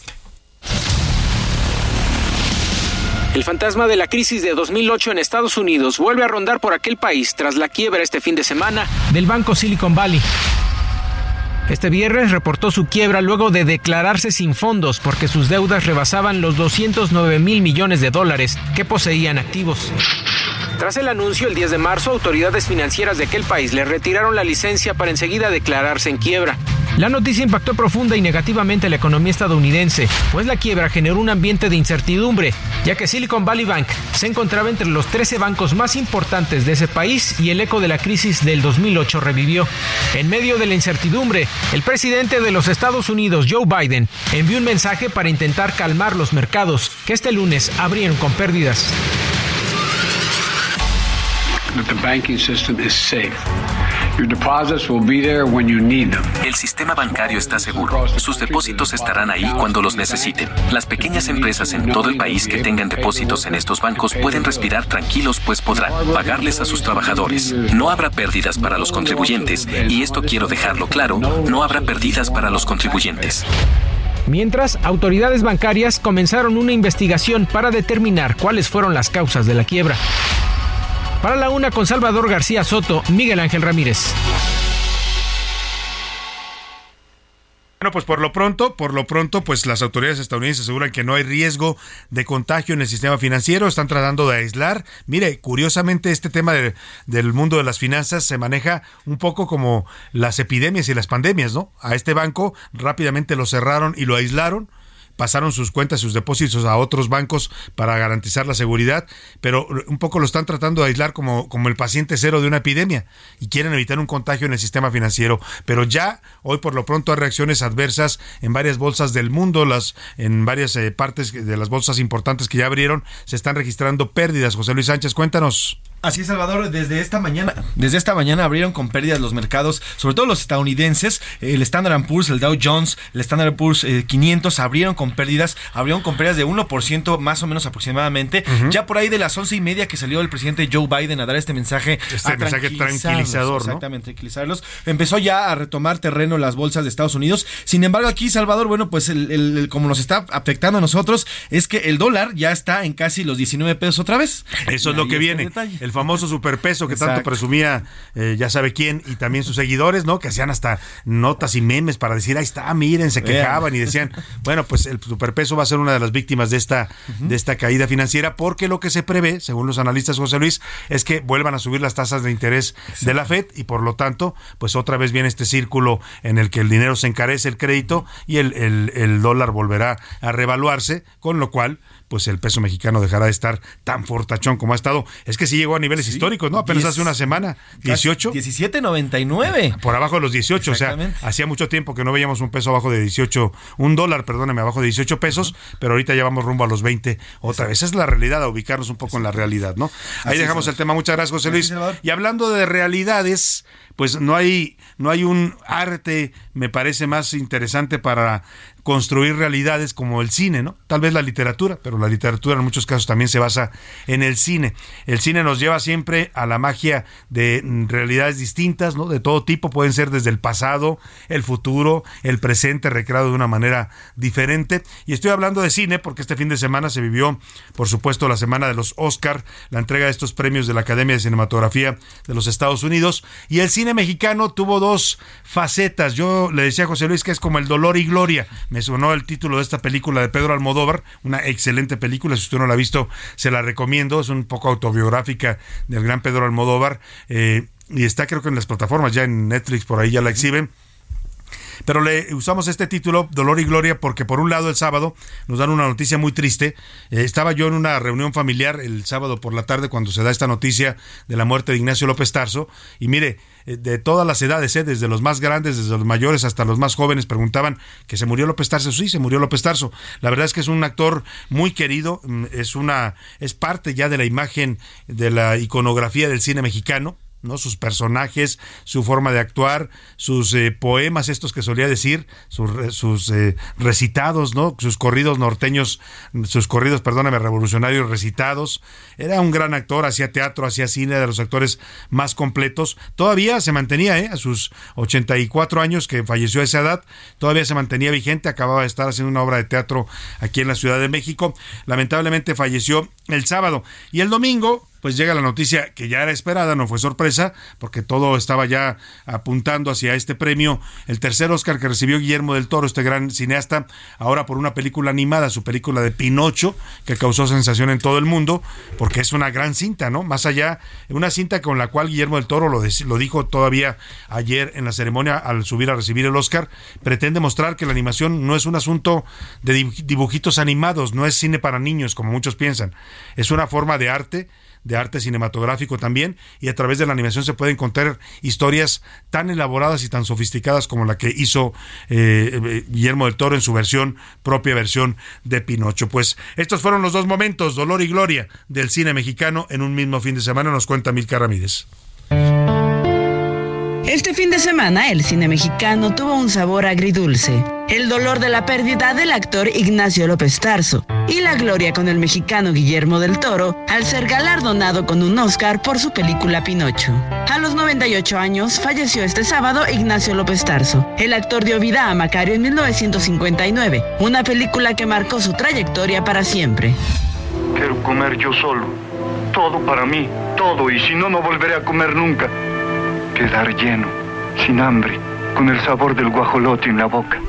El fantasma de la crisis de 2008 en Estados Unidos vuelve a rondar por aquel país tras la quiebra este fin de semana del banco Silicon Valley. Este viernes reportó su quiebra luego de declararse sin fondos porque sus deudas rebasaban los 209 mil millones de dólares que poseían activos. Tras el anuncio, el 10 de marzo, autoridades financieras de aquel país le retiraron la licencia para enseguida declararse en quiebra. La noticia impactó profunda y negativamente la economía estadounidense, pues la quiebra generó un ambiente de incertidumbre, ya que Silicon Valley Bank se encontraba entre los 13 bancos más importantes de ese país y el eco de la crisis del 2008 revivió. En medio de la incertidumbre, el presidente de los Estados Unidos, Joe Biden, envió un mensaje para intentar calmar los mercados, que este lunes abrieron con pérdidas. El sistema bancario está seguro. Sus depósitos estarán ahí cuando los necesiten. Las pequeñas empresas en todo el país que tengan depósitos en estos bancos pueden respirar tranquilos pues podrán pagarles a sus trabajadores. No habrá pérdidas para los contribuyentes y esto quiero dejarlo claro, no habrá pérdidas para los contribuyentes. Mientras, autoridades bancarias comenzaron una investigación para determinar cuáles fueron las causas de la quiebra. Para la una con Salvador García Soto, Miguel Ángel Ramírez. Bueno, pues por lo pronto, por lo pronto, pues las autoridades estadounidenses aseguran que no hay riesgo de contagio en el sistema financiero, están tratando de aislar. Mire, curiosamente este tema del mundo de las finanzas se maneja un poco como las epidemias y las pandemias, ¿no? A este banco rápidamente lo cerraron y lo aislaron pasaron sus cuentas, sus depósitos a otros bancos para garantizar la seguridad, pero un poco lo están tratando de aislar como, como el paciente cero de una epidemia y quieren evitar un contagio en el sistema financiero. Pero ya hoy por lo pronto hay reacciones adversas en varias bolsas del mundo, las en varias eh, partes de las bolsas importantes que ya abrieron, se están registrando pérdidas. José Luis Sánchez, cuéntanos. Así es, Salvador, desde esta mañana, desde esta mañana abrieron con pérdidas los mercados, sobre todo los estadounidenses, el Standard Poor's, el Dow Jones, el Standard Poor's 500 eh, abrieron con pérdidas, abrieron con pérdidas de 1% más o menos aproximadamente. Ya por ahí de las once y media que salió el presidente Joe Biden a dar este mensaje, este mensaje tranquilizador, Exactamente, tranquilizarlos. Empezó ya a retomar terreno las bolsas de Estados Unidos. Sin embargo, aquí, Salvador, bueno, pues el, como nos está afectando a nosotros, es que el dólar ya está en casi los 19 pesos otra vez. Eso es lo que viene famoso superpeso que tanto presumía eh, ya sabe quién y también sus seguidores, ¿no? Que hacían hasta notas y memes para decir, ahí está, miren, se quejaban y decían, bueno, pues el superpeso va a ser una de las víctimas de esta, de esta caída financiera porque lo que se prevé, según los analistas José Luis, es que vuelvan a subir las tasas de interés de la Fed y por lo tanto, pues otra vez viene este círculo en el que el dinero se encarece, el crédito y el, el, el dólar volverá a revaluarse, con lo cual pues el peso mexicano dejará de estar tan fortachón como ha estado. Es que sí llegó a niveles históricos, ¿no? Apenas hace una semana, 18. 17.99. Por abajo de los 18, o sea, hacía mucho tiempo que no veíamos un peso abajo de 18, un dólar, perdóname, abajo de 18 pesos, pero ahorita ya vamos rumbo a los 20 otra vez. Esa es la realidad, a ubicarnos un poco en la realidad, ¿no? Ahí dejamos el tema. Muchas gracias, José Luis. Y hablando de realidades, pues no hay, no hay un arte, me parece más interesante para construir realidades como el cine, ¿no? Tal vez la literatura, pero la literatura en muchos casos también se basa en el cine. El cine nos lleva siempre a la magia de realidades distintas, ¿no? De todo tipo, pueden ser desde el pasado, el futuro, el presente, recreado de una manera diferente. Y estoy hablando de cine porque este fin de semana se vivió, por supuesto, la semana de los Oscar, la entrega de estos premios de la Academia de Cinematografía de los Estados Unidos. Y el cine mexicano tuvo dos facetas. Yo le decía a José Luis que es como el dolor y gloria me sonó el título de esta película de Pedro Almodóvar, una excelente película, si usted no la ha visto, se la recomiendo, es un poco autobiográfica del gran Pedro Almodóvar, eh, y está creo que en las plataformas, ya en Netflix por ahí ya la exhiben. Pero le usamos este título, Dolor y Gloria, porque por un lado el sábado nos dan una noticia muy triste. Eh, estaba yo en una reunión familiar el sábado por la tarde cuando se da esta noticia de la muerte de Ignacio López Tarso. Y mire, eh, de todas las edades, eh, desde los más grandes, desde los mayores hasta los más jóvenes, preguntaban que se murió López Tarso. Sí, se murió López Tarso. La verdad es que es un actor muy querido, mm, es una, es parte ya de la imagen de la iconografía del cine mexicano. ¿No? Sus personajes, su forma de actuar, sus eh, poemas, estos que solía decir, sus, sus eh, recitados, ¿no? Sus corridos norteños, sus corridos, perdóname, revolucionarios recitados. Era un gran actor, hacía teatro, hacía cine, de los actores más completos. Todavía se mantenía, ¿eh? A sus 84 años, que falleció a esa edad, todavía se mantenía vigente, acababa de estar haciendo una obra de teatro aquí en la Ciudad de México. Lamentablemente falleció el sábado. Y el domingo, pues llega la noticia que ya era esperada, no fue sorpresa, porque todo estaba ya apuntando hacia este premio, el tercer Oscar que recibió Guillermo del Toro, este gran cineasta, ahora por una película animada, su película de Pinocho, que causó sensación en todo el mundo, porque es una gran cinta, ¿no? Más allá, una cinta con la cual Guillermo del Toro lo, lo dijo todavía ayer en la ceremonia al subir a recibir el Oscar, pretende mostrar que la animación no es un asunto de dibujitos animados, no es cine para niños, como muchos piensan, es una forma de arte de arte cinematográfico también, y a través de la animación se pueden contar historias tan elaboradas y tan sofisticadas como la que hizo eh, eh, Guillermo del Toro en su versión, propia versión de Pinocho. Pues estos fueron los dos momentos, dolor y gloria, del cine mexicano en un mismo fin de semana, nos cuenta Milka Ramírez. Este fin de semana el cine mexicano tuvo un sabor agridulce. El dolor de la pérdida del actor Ignacio López Tarso y la gloria con el mexicano Guillermo del Toro al ser galardonado con un Oscar por su película Pinocho. A los 98 años falleció este sábado Ignacio López Tarso. El actor dio vida a Macario en 1959, una película que marcó su trayectoria para siempre. Quiero comer yo solo. Todo para mí, todo, y si no, no volveré a comer nunca. Quedar lleno, sin hambre, con el sabor del guajolote en la boca.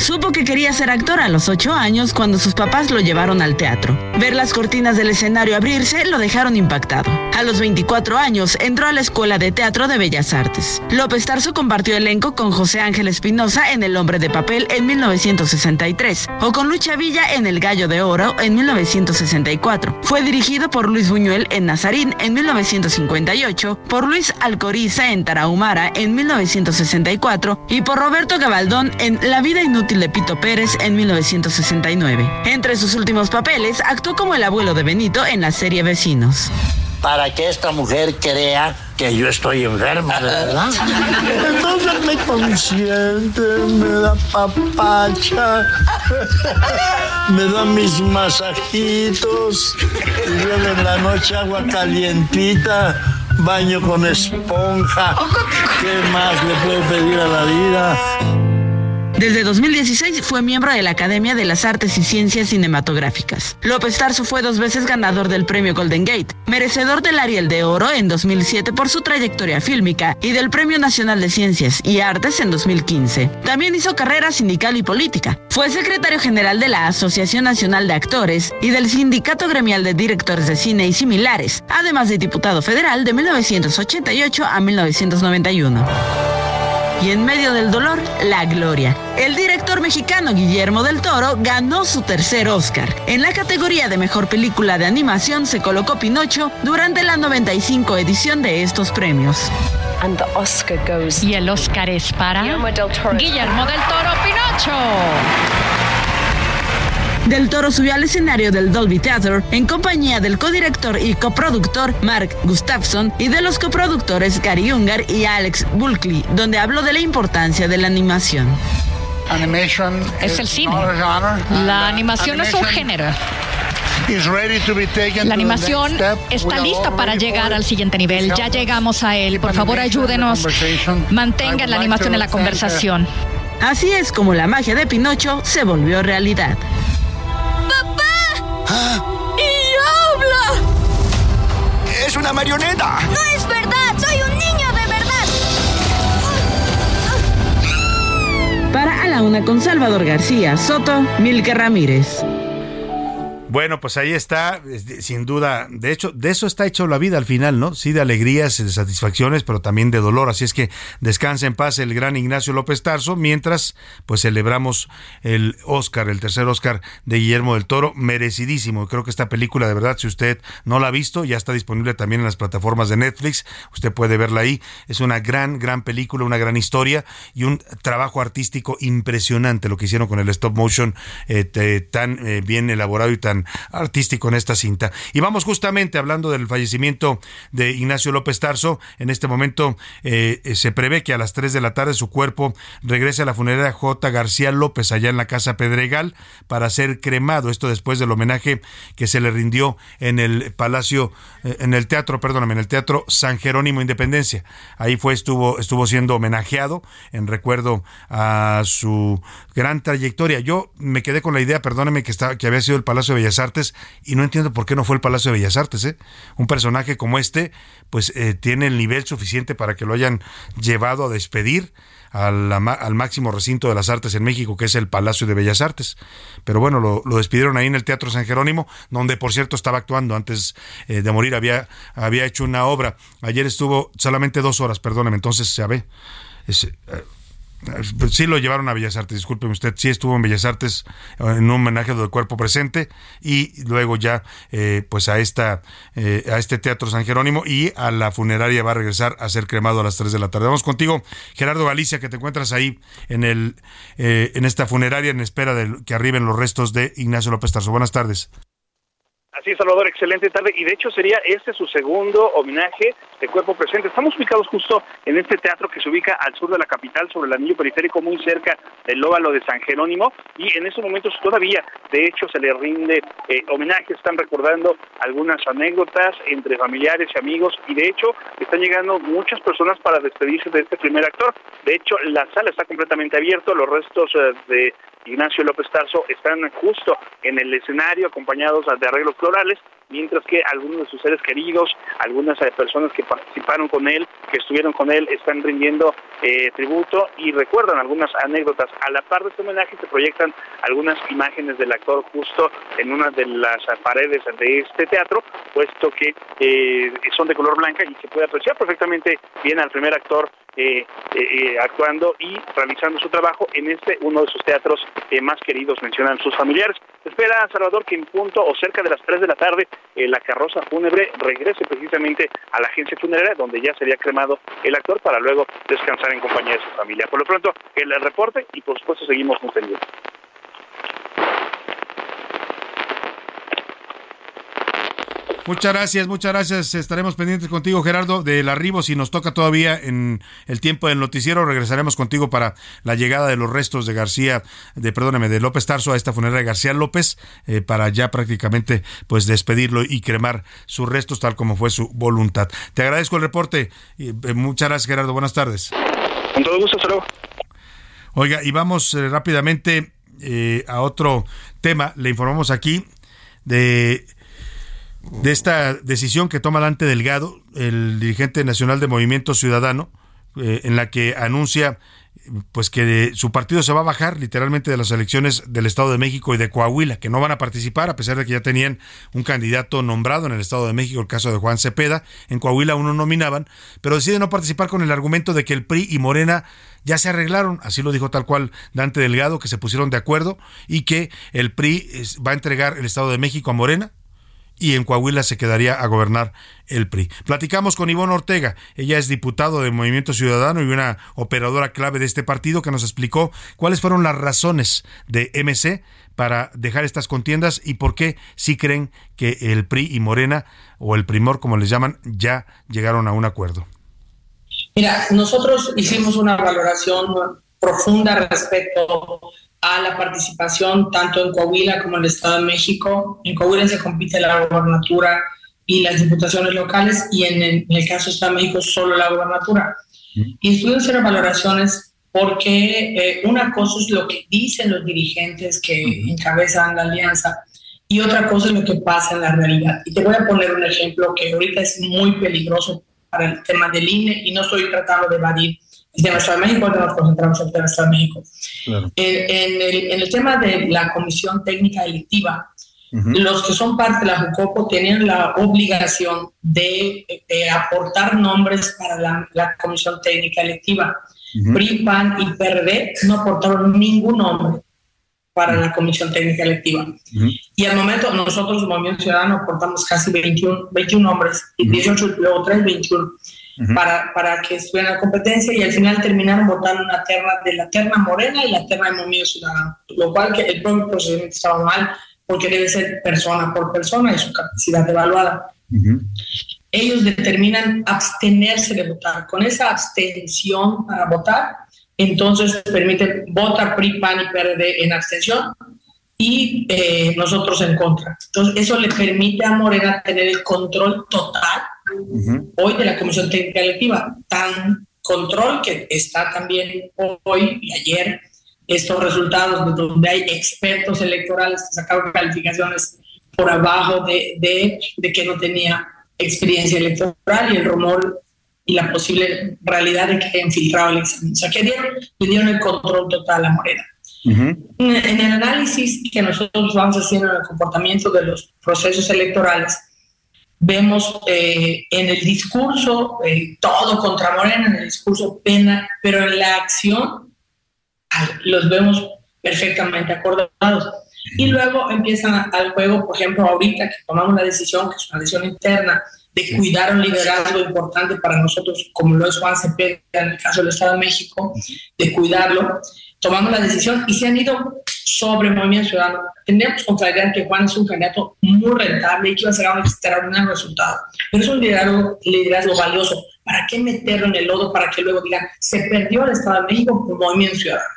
Supo que quería ser actor a los 8 años cuando sus papás lo llevaron al teatro. Ver las cortinas del escenario abrirse lo dejaron impactado. A los 24 años entró a la Escuela de Teatro de Bellas Artes. López Tarso compartió elenco con José Ángel Espinosa en El Hombre de Papel en 1963 o con Lucha Villa en El Gallo de Oro en 1964. Fue dirigido por Luis Buñuel en Nazarín en 1958, por Luis Alcoriza en Tarahumara en 1964 y por Roberto Gabaldón en La vida inútil de Pito Pérez en 1969. Entre sus últimos papeles, actuó como el abuelo de Benito en la serie Vecinos. Para que esta mujer crea que yo estoy enferma, ¿verdad? Entonces me consiente, me da papacha, me da mis masajitos, y en la noche agua calientita, baño con esponja. ¿Qué más le puedo pedir a la vida? Desde 2016 fue miembro de la Academia de las Artes y Ciencias Cinematográficas. López Tarso fue dos veces ganador del premio Golden Gate, merecedor del Ariel de Oro en 2007 por su trayectoria fílmica y del Premio Nacional de Ciencias y Artes en 2015. También hizo carrera sindical y política. Fue secretario general de la Asociación Nacional de Actores y del Sindicato Gremial de Directores de Cine y similares, además de diputado federal de 1988 a 1991 y en medio del dolor, la gloria. El director mexicano Guillermo del Toro ganó su tercer Oscar. En la categoría de mejor película de animación se colocó Pinocho durante la 95 edición de estos premios. y el Oscar es para Guillermo del Toro, Guillermo del Toro Pinocho. Del Toro subió al escenario del Dolby Theater en compañía del codirector y coproductor Mark Gustafson y de los coproductores Gary Ungar y Alex Bulkley, donde habló de la importancia de la animación. Es el cine. La animación no es un género. La animación está lista para llegar al siguiente nivel. Ya llegamos a él. Por favor, ayúdenos. Mantengan la animación en la conversación. Así es como la magia de Pinocho se volvió realidad. ¡Y habla! ¡Es una marioneta! ¡No es verdad! ¡Soy un niño de verdad! Para A la Una con Salvador García Soto, Milke Ramírez. Bueno, pues ahí está, sin duda. De hecho, de eso está hecho la vida al final, ¿no? Sí, de alegrías, de satisfacciones, pero también de dolor. Así es que descansa en paz el gran Ignacio López Tarso, mientras pues celebramos el Oscar, el tercer Oscar de Guillermo del Toro, merecidísimo. Creo que esta película, de verdad, si usted no la ha visto, ya está disponible también en las plataformas de Netflix. Usted puede verla ahí. Es una gran, gran película, una gran historia y un trabajo artístico impresionante lo que hicieron con el stop motion eh, tan eh, bien elaborado y tan artístico en esta cinta. Y vamos justamente hablando del fallecimiento de Ignacio López Tarso. En este momento eh, se prevé que a las 3 de la tarde su cuerpo regrese a la funeraria J. García López allá en la Casa Pedregal para ser cremado. Esto después del homenaje que se le rindió en el Palacio, eh, en el Teatro, perdóname, en el Teatro San Jerónimo Independencia. Ahí fue, estuvo, estuvo siendo homenajeado en recuerdo a su gran trayectoria. Yo me quedé con la idea, perdóneme, que, estaba, que había sido el Palacio de Bellas Artes y no entiendo por qué no fue el Palacio de Bellas Artes. ¿eh? Un personaje como este, pues eh, tiene el nivel suficiente para que lo hayan llevado a despedir al, máximo recinto de las artes en México, que es el Palacio de Bellas Artes. Pero bueno, lo, despidieron ahí en el Teatro San Jerónimo, donde por cierto estaba actuando antes eh, de morir, había, había hecho una obra. Ayer estuvo solamente dos horas, perdóneme, entonces se ve. Es, eh, Sí lo llevaron a Bellas Artes, discúlpeme usted, sí estuvo en Bellas Artes en un homenaje del cuerpo presente y luego ya eh, pues a esta eh, a este Teatro San Jerónimo y a la funeraria va a regresar a ser cremado a las 3 de la tarde. Vamos contigo, Gerardo Galicia, que te encuentras ahí en el eh, en esta funeraria en espera de que arriben los restos de Ignacio López Tarso. Buenas tardes. Así Salvador, excelente tarde. Y de hecho sería este su segundo homenaje de cuerpo presente. Estamos ubicados justo en este teatro que se ubica al sur de la capital, sobre el anillo periférico, muy cerca del óvalo de San Jerónimo. Y en estos momentos todavía, de hecho, se le rinde eh, homenaje. Están recordando algunas anécdotas entre familiares y amigos. Y de hecho, están llegando muchas personas para despedirse de este primer actor. De hecho, la sala está completamente abierta. Los restos eh, de Ignacio López Tarso están justo en el escenario acompañados de arreglos florales, mientras que algunos de sus seres queridos, algunas eh, personas que participaron con él, que estuvieron con él, están rindiendo eh, tributo y recuerdan algunas anécdotas. A la par de este homenaje se proyectan algunas imágenes del actor justo en una de las paredes de este teatro, puesto que eh, son de color blanca y se puede apreciar perfectamente bien al primer actor eh, eh, actuando y realizando su trabajo en este uno de sus teatros eh, más queridos, mencionan sus familiares. Espera Salvador que en punto o cerca de las 3 de la tarde la carroza fúnebre regrese precisamente a la agencia funeraria donde ya sería cremado el actor para luego descansar en compañía de su familia. Por lo pronto, el reporte y por supuesto seguimos muy pendientes. Muchas gracias, muchas gracias. Estaremos pendientes contigo, Gerardo, del arribo. Si nos toca todavía en el tiempo del noticiero, regresaremos contigo para la llegada de los restos de García, de perdóname, de López Tarso a esta funeraria de García López, eh, para ya prácticamente pues despedirlo y cremar sus restos tal como fue su voluntad. Te agradezco el reporte. Y, eh, muchas gracias, Gerardo. Buenas tardes. Con todo gusto, hasta Oiga, y vamos eh, rápidamente a otro tema. Le informamos aquí de de esta decisión que toma Dante Delgado, el dirigente nacional de Movimiento Ciudadano, eh, en la que anuncia pues que su partido se va a bajar literalmente de las elecciones del Estado de México y de Coahuila, que no van a participar a pesar de que ya tenían un candidato nombrado en el Estado de México, el caso de Juan Cepeda, en Coahuila uno nominaban, pero decide no participar con el argumento de que el PRI y Morena ya se arreglaron, así lo dijo tal cual Dante Delgado, que se pusieron de acuerdo y que el PRI va a entregar el Estado de México a Morena y en Coahuila se quedaría a gobernar el PRI. Platicamos con Ivonne Ortega, ella es diputado de Movimiento Ciudadano y una operadora clave de este partido que nos explicó cuáles fueron las razones de MC para dejar estas contiendas y por qué sí creen que el PRI y Morena o el Primor como les llaman ya llegaron a un acuerdo. Mira, nosotros hicimos una valoración profunda respecto a la participación tanto en Coahuila como en el Estado de México. En Coahuila se compite la gobernatura y las diputaciones locales y en el, caso de Estado de México solo la gobernatura. Y estuvimos hacer valoraciones porque eh, una cosa es lo que dicen los dirigentes que encabezan la alianza y otra cosa es lo que pasa en la realidad. Y te voy a poner un ejemplo que ahorita es muy peligroso para el tema del INE y no estoy tratando de evadir el tema de México, nos concentramos en el tema de México. En, el, en, el, tema de la Comisión Técnica Electiva, los que son parte de la JUCOPO tienen la obligación de, aportar nombres para la, la Comisión Técnica Electiva. PRI, PAN y PRD no aportaron ningún nombre para la Comisión Técnica Electiva. Y al momento nosotros, Movimiento Ciudadano, aportamos casi 21, 21 nombres, y 18, luego 3, 21 para, para que estuvieran la competencia y al final terminaron votando una terna de la terna morena y la terna de Movimiento Ciudadano, lo cual que el propio procedimiento estaba mal porque debe ser persona por persona y su capacidad evaluada. Ellos determinan abstenerse de votar. Con esa abstención para votar, entonces permiten votar PRI, PAN y PRD en abstención y eh, nosotros en contra. Entonces, eso le permite a Morena tener el control total hoy de la Comisión Técnica Electiva, tan control que está también hoy y ayer estos resultados de donde hay expertos electorales que sacaron calificaciones por abajo de, de, de que no tenía experiencia electoral y el rumor y la posible realidad de que hayan filtrado el examen. O sea, que dieron, le dieron el control total a Morena. En el análisis que nosotros vamos haciendo en el comportamiento de los procesos electorales, vemos eh, en el discurso eh, todo contra Morena, en el discurso pena, pero en la acción los vemos perfectamente acordados. Y luego empiezan al juego, por ejemplo, ahorita que tomamos la decisión, que es una decisión interna, de cuidar un liderazgo importante para nosotros, como lo es Juan Cepeda en el caso del Estado de México, de cuidarlo, tomamos la decisión y se han ido sobre Movimiento Ciudadano. Tenemos con claridad que Juan es un candidato muy rentable y que va a ser un extraordinario resultado. Pero es un liderazgo, liderazgo valioso. ¿Para qué meterlo en el lodo para que luego digan, se perdió el Estado de México por Movimiento Ciudadano?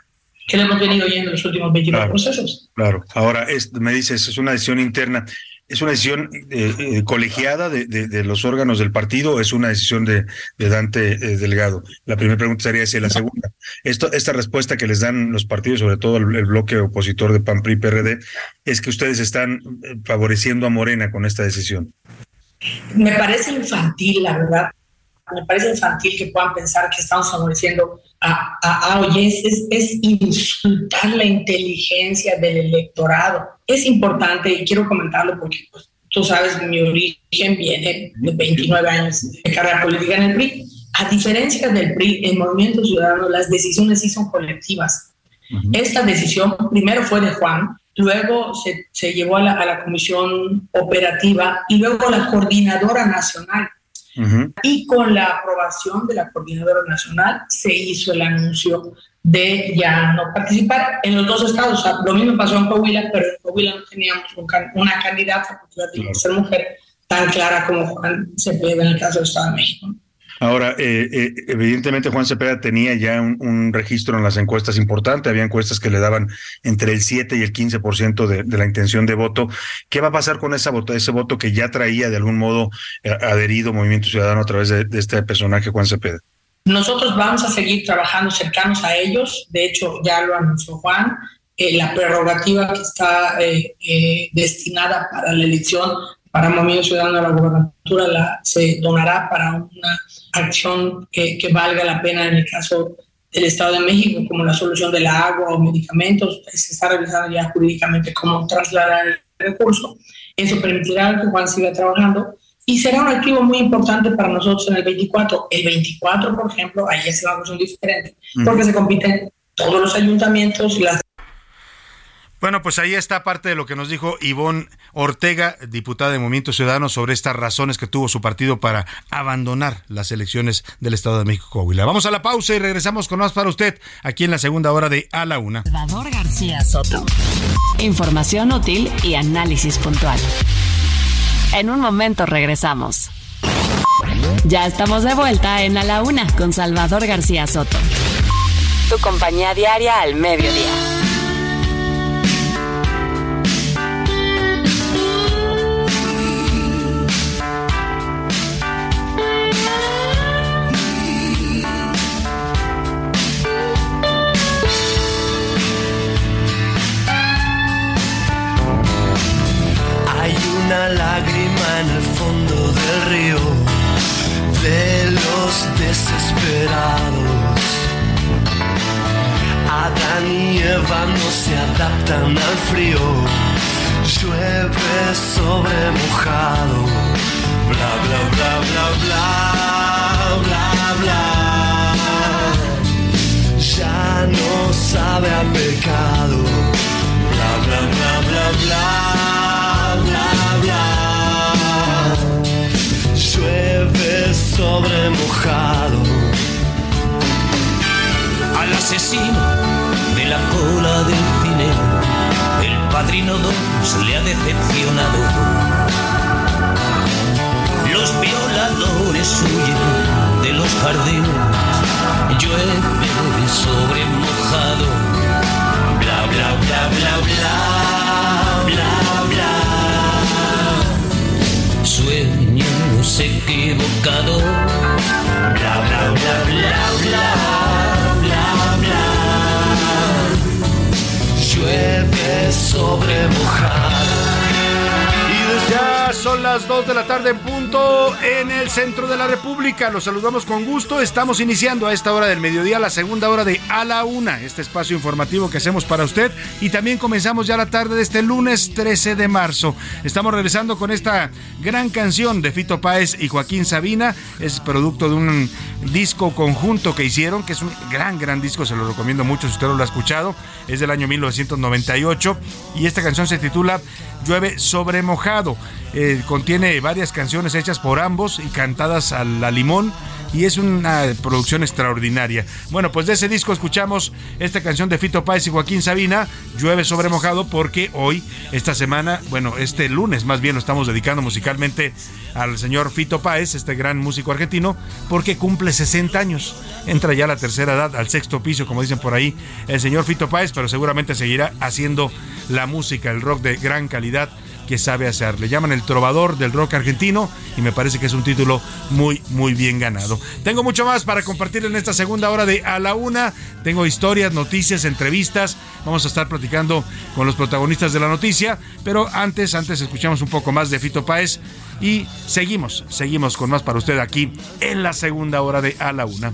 Que le hemos venido oyendo en los últimos 29 procesos. Claro, ahora es, me dices, es una decisión interna. ¿Es una decisión eh, eh, colegiada de, de, los órganos del partido o es una decisión de, de Dante eh, Delgado? La primera pregunta sería esa. Y la segunda, esto, esta respuesta que les dan los partidos, sobre todo el, el bloque opositor de PAN, PRI, PRD, es que ustedes están favoreciendo a Morena con esta decisión. Me parece infantil, la verdad. Me parece infantil que puedan pensar que estamos favoreciendo a, a, a oye, es, es insultar la inteligencia del electorado es importante y quiero comentarlo porque pues, tú sabes, mi origen viene de 29 años de carrera política en el PRI. A diferencia del PRI, en Movimiento Ciudadano las decisiones sí son colectivas. Esta decisión primero fue de Juan, luego se, se llevó a la, a la, comisión operativa y luego a la coordinadora nacional. Uh -huh. Y con la aprobación de la coordinadora nacional se hizo el anuncio de ya no participar en los dos estados. O sea, lo mismo pasó en Coahuila, pero en Coahuila no teníamos un can una candidata, porque la tenía que ser mujer, tan clara como Juan Cepeda en el caso del Estado de México. Ahora, eh, eh, evidentemente Juan Cepeda tenía ya un, registro en las encuestas importante, había encuestas que le daban entre el 7 y el 15% de, de la intención de voto. ¿Qué va a pasar con esa voto, ese voto que ya traía de algún modo eh, adherido Movimiento Ciudadano a través de, de este personaje Juan Cepeda? Nosotros vamos a seguir trabajando cercanos a ellos, de hecho ya lo anunció Juan, eh, la prerrogativa que está eh, eh, destinada para la elección para Movimiento Ciudadano de la Gobernatura la, se donará para una acción que, que, valga la pena en el caso del Estado de México, como la solución del agua o medicamentos, se está revisando ya jurídicamente cómo trasladar el recurso. Eso permitirá que Juan siga trabajando y será un activo muy importante para nosotros en el 24. El 24, por ejemplo, ahí es una cuestión diferente, porque se compiten todos los ayuntamientos, las bueno, pues ahí está parte de lo que nos dijo Ivonne Ortega, diputada de Movimiento Ciudadano, sobre estas razones que tuvo su partido para abandonar las elecciones del Estado de México Coahuila. Vamos a la pausa y regresamos con más para usted aquí en la segunda hora de A la Una. Salvador García Soto. Información útil y análisis puntual. En un momento regresamos. Ya estamos de vuelta en A la Una con Salvador García Soto. Tu compañía diaria al mediodía. Padrino 2 le ha decepcionado. Los violadores huyen de los jardines, llueve sobre mojado. Bla bla bla bla bla bla bla. Sueños equivocados. Bla bla bla bla bla bla bla. Llueve sobre mojado. Ya son las 2 de la tarde en punto en el centro de la República. Los saludamos con gusto. Estamos iniciando a esta hora del mediodía la segunda hora de A la Una, este espacio informativo que hacemos para usted. Y también comenzamos ya la tarde de este lunes 13 de marzo. Estamos regresando con esta gran canción de Fito Páez y Joaquín Sabina. Es producto de un disco conjunto que hicieron, que es un gran, gran disco. Se lo recomiendo mucho si usted lo ha escuchado. Es del año 1998. Y esta canción se titula Llueve sobre mojado. Eh, contiene varias canciones hechas por ambos y cantadas a la limón y es una producción extraordinaria. Bueno, pues de ese disco escuchamos esta canción de Fito Páez y Joaquín Sabina, Llueve sobre mojado, porque hoy, esta semana, bueno, este lunes más bien lo estamos dedicando musicalmente al señor Fito Páez, este gran músico argentino, porque cumple 60 años. Entra ya a la tercera edad, al sexto piso, como dicen por ahí, el señor Fito Páez, pero seguramente seguirá haciendo la música, el rock de gran calidad que sabe hacer. Le llaman el trovador del rock argentino y me parece que es un título muy, muy bien ganado. Tengo mucho más para compartir en esta segunda hora de A la Una. Tengo historias, noticias, entrevistas. Vamos a estar platicando con los protagonistas de la noticia. Pero antes, antes escuchamos un poco más de Fito Páez y seguimos, seguimos con más para usted aquí en la segunda hora de A la Una.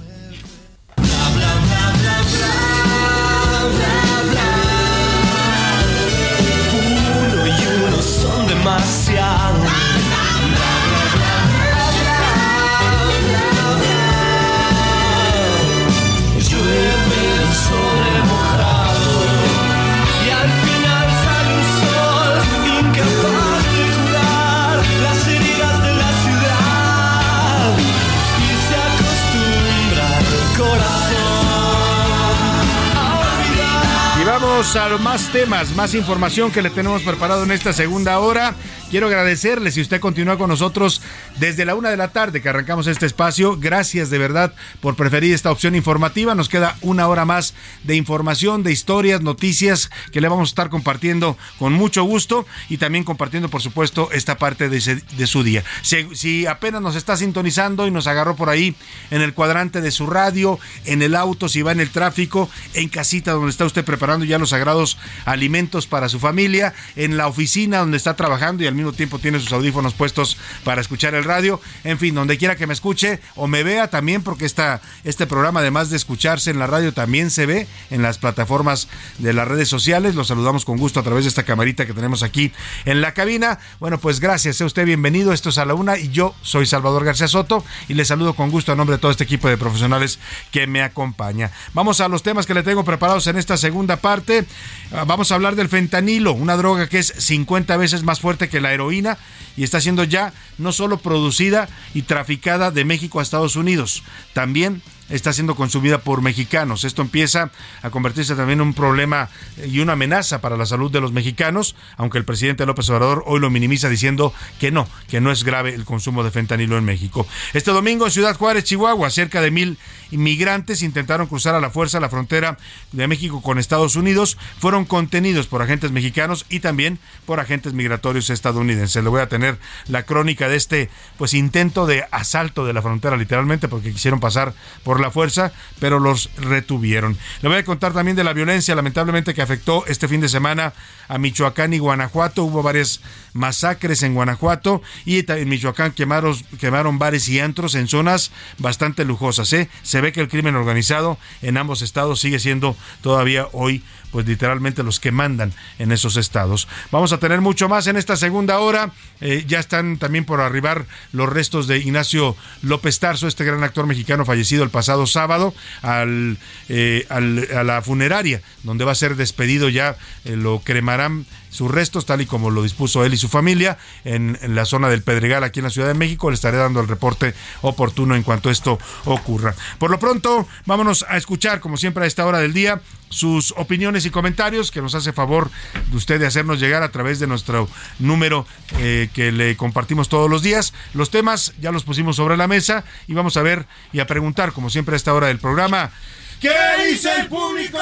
A más temas, más información que le tenemos preparado en esta segunda hora. Quiero agradecerle si usted continúa con nosotros desde la una de la tarde que arrancamos este espacio. Gracias de verdad por preferir esta opción informativa. Nos queda una hora más de información, de historias, noticias que le vamos a estar compartiendo con mucho gusto y también compartiendo, por supuesto, esta parte de, su día. Si, si apenas nos está sintonizando y nos agarró por ahí en el cuadrante de su radio, en el auto, si va en el tráfico, en casita donde está usted preparando ya los sagrados alimentos para su familia, en la oficina donde está trabajando y al mismo tiempo tiene sus audífonos puestos para escuchar el radio, en fin, donde quiera que me escuche o me vea también, porque esta, este programa, además de escucharse en la radio, también se ve en las plataformas de las redes sociales. Los saludamos con gusto a través de esta camarita que tenemos aquí en la cabina. Bueno, pues gracias, sea usted bienvenido. Esto es a la una y yo soy Salvador García Soto y le saludo con gusto a nombre de todo este equipo de profesionales que me acompaña. Vamos a los temas que le tengo preparados en esta segunda parte. Ah, Vamos a hablar del fentanilo, una droga que es 50 veces más fuerte que la heroína y está siendo ya no solo producida y traficada de México a Estados Unidos, también está siendo consumida por mexicanos. Esto empieza a convertirse también en un problema y una amenaza para la salud de los mexicanos, aunque el presidente López Obrador hoy lo minimiza diciendo que no, que no es grave el consumo de fentanilo en México. Este domingo en Ciudad Juárez, Chihuahua, cerca de mil inmigrantes intentaron cruzar a la fuerza la frontera de México con Estados Unidos, fueron contenidos por agentes mexicanos y también por agentes migratorios estadounidenses. Le voy a tener la crónica de este pues intento de asalto de la frontera literalmente porque quisieron pasar por la fuerza, pero los retuvieron. Le voy a contar también de la violencia lamentablemente que afectó este fin de semana a Michoacán y Guanajuato. Hubo varias masacres en Guanajuato y en Michoacán quemaron, quemaron bares y antros en zonas bastante lujosas. ¿eh? Se ve que el crimen organizado en ambos estados sigue siendo todavía hoy pues literalmente los que mandan en esos estados. Vamos a tener mucho más en esta segunda hora. Eh, ya están también por arribar los restos de Ignacio López Tarso, este gran actor mexicano fallecido el pasado sábado, al, eh, al- a la funeraria, donde va a ser despedido ya, eh, lo cremarán sus restos, tal y como lo dispuso él y su familia, en, la zona del Pedregal, aquí en la Ciudad de México. Le estaré dando el reporte oportuno en cuanto esto ocurra. Por lo pronto, vámonos a escuchar, como siempre a esta hora del día, sus opiniones y comentarios que nos hace favor de usted de hacernos llegar a través de nuestro número eh, que le compartimos todos los días. Los temas ya los pusimos sobre la mesa y vamos a ver y a preguntar, como siempre a esta hora del programa. ¿Qué dice el público?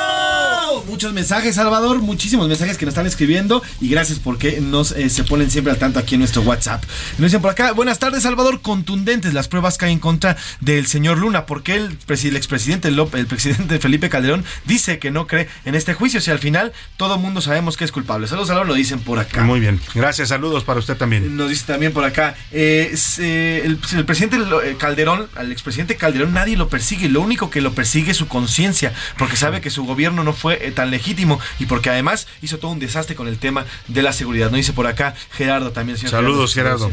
Muchos mensajes, Salvador, muchísimos mensajes que nos están escribiendo y gracias porque nos eh, se ponen siempre al tanto aquí en nuestro WhatsApp. Nos dicen por acá, buenas tardes, Salvador, contundentes las pruebas que hay en contra del señor Luna, porque el, el expresidente López, el presidente Felipe Calderón dice que no cree en este juicio, si al final todo mundo sabemos que es culpable. Saludos, Salvador, lo dicen por acá. Muy bien, gracias, saludos para usted también. Nos dice también por acá, eh, eh, el, el presidente Calderón, al expresidente Calderón nadie lo persigue, lo único que lo persigue es su conciencia porque sabe que su gobierno no fue eh, tan legítimo y porque además hizo todo un desastre con el tema de la seguridad. Nos dice por acá Gerardo también. Señor Saludos, Gerardo.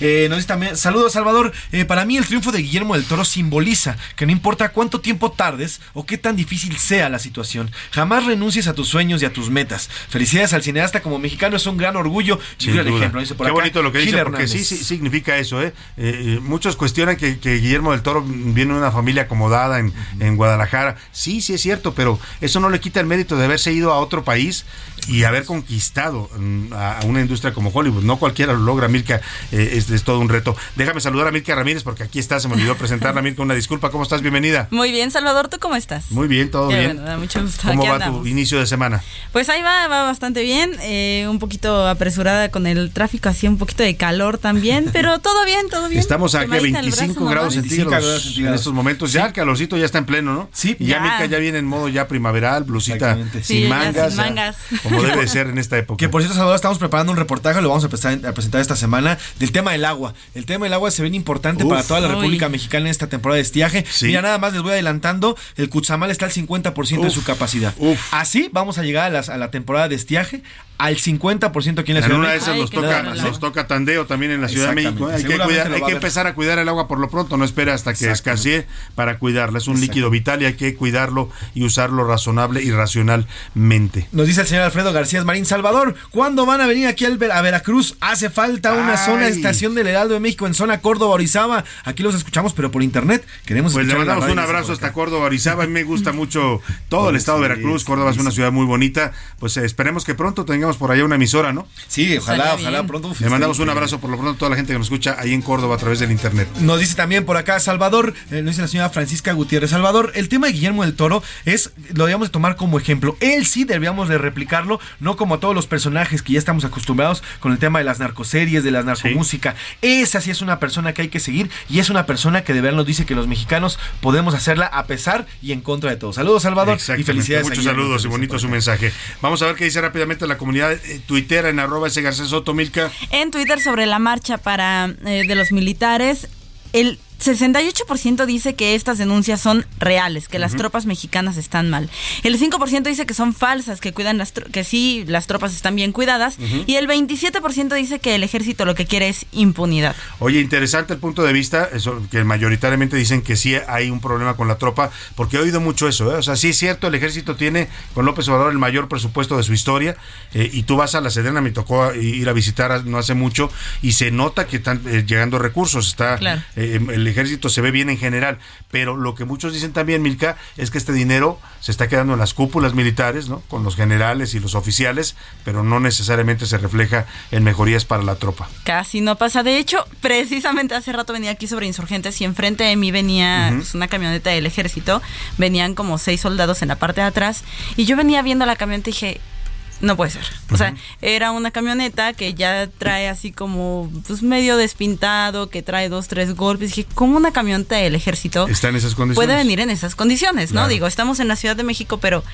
Eh, nos dice también, saludos Salvador, Eh, para mí el triunfo de Guillermo del Toro simboliza que no importa cuánto tiempo tardes o qué tan difícil sea la situación, jamás renuncies a tus sueños y a tus metas. Felicidades al cineasta como mexicano, es un gran orgullo. Ejemplo, dice por Qué acá, bonito lo que dice, porque sí, sí significa eso. ¿eh? Eh, muchos cuestionan que, que Guillermo del Toro viene de una familia acomodada en, en Guadalajara. Sí, sí es cierto, pero eso no le quita el mérito de haberse ido a otro país y haber conquistado mm, a, una industria como Hollywood. No cualquiera lo logra, Milka, eh, es, es todo un reto. Déjame saludar a Milka Ramírez porque aquí está, se me olvidó presentarla, Milka, una disculpa. ¿Cómo estás? Bienvenida. Muy bien, Salvador, ¿tú cómo estás? Muy bien, todo Qué bien. bueno, da mucho gusto. ¿Cómo Aquí va andamos. tu inicio de semana? Pues ahí va, va bastante bien. eh, un poquito apresurada con el tráfico, así un poquito de calor también, pero todo bien, todo bien. Estamos aquí a Quemadita en el 25 brazo, grados centígrados en estos momentos. Ya el calorcito ya está en pleno, ¿no? Sí. Y ya, Ya. Milka ya viene en modo ya primaveral, blusita sin mangas. sin ya, mangas. Como debe de ser en esta época. Que por cierto, Salvador, estamos preparando un reportaje, lo vamos a presentar, a presentar esta semana, del tema del agua. El tema del agua se ve importante Uf. para toda la Uy. República Mexicana en esta temporada de estiaje. Sí. Mira, nada más les voy adelantando, el Cuchamal está al 50% de Uf. su capacidad. Así vamos a llegar a, las- a la temporada de estiaje al 50% aquí en la En Ciudad una de México. esas nos toca, nos toca tandeo también en la Ciudad de México. ¿eh? Hay que, cuidar- hay que empezar a cuidar el agua por lo pronto, no espera hasta que escasee para cuidarla. Es un líquido vital y hay que cuidarlo y usarlo razonable y racionalmente. Nos dice el señor Alfredo García Marín Salvador, ¿cuándo van a venir aquí a Veracruz? Hace falta una Ay. zona de estación del Heraldo de México en zona Córdoba Orizaba. Aquí los escuchamos, pero por internet. Queremos Pues le mandamos un abrazo hasta. Córdoba, Orizaba. A mí me gusta mucho todo el estado de Veracruz. Córdoba es una ciudad muy bonita. Pues eh, esperemos que pronto tengamos por allá una emisora, ¿no? Sí, ojalá, ojalá pronto. Le mandamos un abrazo por lo pronto a toda la gente que nos escucha ahí en Córdoba a través del internet. Nos dice también por acá Salvador, eh, nos dice la señora Francisca Gutiérrez Salvador, el tema de Guillermo del Toro es, lo debíamos de tomar como ejemplo. Él sí debíamos de replicarlo, no como todos los personajes que ya estamos acostumbrados con el tema de las narcoseries, de la narcomúsica. Esa sí es una persona que hay que seguir y es una persona que de verdad nos dice que los mexicanos podemos hacerla a pesar y en contra de todo. Saludos Salvador y felicidades. Muchos saludos y bonito su mensaje. Vamos a ver qué dice rápidamente la comunidad eh, tuitera en arroba ese Garcés Soto Milka. En Twitter sobre la marcha para eh, de los militares, el 68% dice que estas denuncias son reales, que las tropas mexicanas están mal. El 5% dice que son falsas, que cuidan las que sí las tropas están bien cuidadas y el 27% dice que el ejército lo que quiere es impunidad. Oye, interesante el punto de vista, eso, que mayoritariamente dicen que sí hay un problema con la tropa, porque he oído mucho eso, ¿eh? o sea, sí es cierto, el ejército tiene con López Obrador el mayor presupuesto de su historia, eh, y tú vas a la Sedena, me tocó ir a visitar no hace mucho, y se nota que están eh, llegando recursos, está Claro. eh, el ejército se ve bien en general, pero lo que muchos dicen también, Milka, es que este dinero se está quedando en las cúpulas militares, ¿no? Con los generales y los oficiales, pero no necesariamente se refleja en mejorías para la tropa. Casi no pasa. De hecho, precisamente hace rato venía aquí sobre insurgentes y enfrente de mí venía pues, una camioneta del ejército. Venían como seis soldados en la parte de atrás. Y yo venía viendo la camioneta y dije, no puede ser. O sea, era una camioneta que ya trae así como pues medio despintado, que trae dos, tres golpes. Dije, ¿cómo una camioneta del ejército Está en esas condiciones. puede venir en esas condiciones? ¿no? Digo, estamos en la Ciudad de México, pero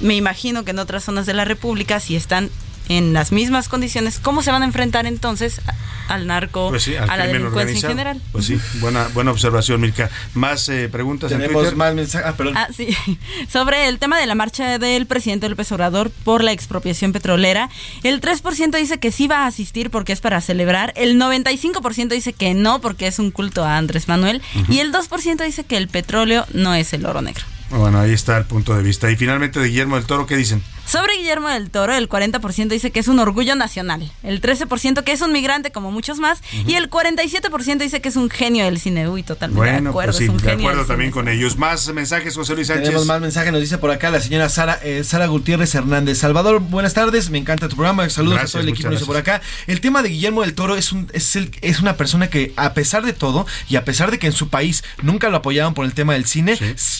me imagino que en otras zonas de la República, si están en las mismas condiciones, ¿cómo se van a enfrentar entonces al narco, Pues sí, al a la delincuencia en general? Pues sí, buena, buena observación, Milka. Más eh, preguntas en Tenemos Twitter. más mensajes. Ah, perdón. Ah, sí. Sobre el tema de la marcha del presidente López Obrador por la expropiación petrolera, el 3% dice que sí va a asistir porque es para celebrar, el 95% dice que no porque es un culto a Andrés Manuel y el 2% dice que el petróleo no es el oro negro. Bueno, ahí está el punto de vista. Y finalmente de Guillermo del Toro, ¿qué dicen? Sobre Guillermo del Toro, el 40% dice que es un orgullo nacional, el 13% que es un migrante como muchos más y el 47% dice que es un genio del cine. Uy, totalmente de Bueno, acuerdo, pues sí, es un de genio acuerdo también cine. con ellos. Más mensajes, José Luis Sánchez. Tenemos más mensajes, nos dice por acá la señora Sara, eh, Sara Gutiérrez Hernández. Salvador, buenas tardes, me encanta tu programa, saludos Gracias, a todo el equipo, nos dice por acá. El tema de Guillermo del Toro es, un, es, el- es una persona que, a pesar de todo, y a pesar de que en su país nunca lo apoyaban por el tema del cine,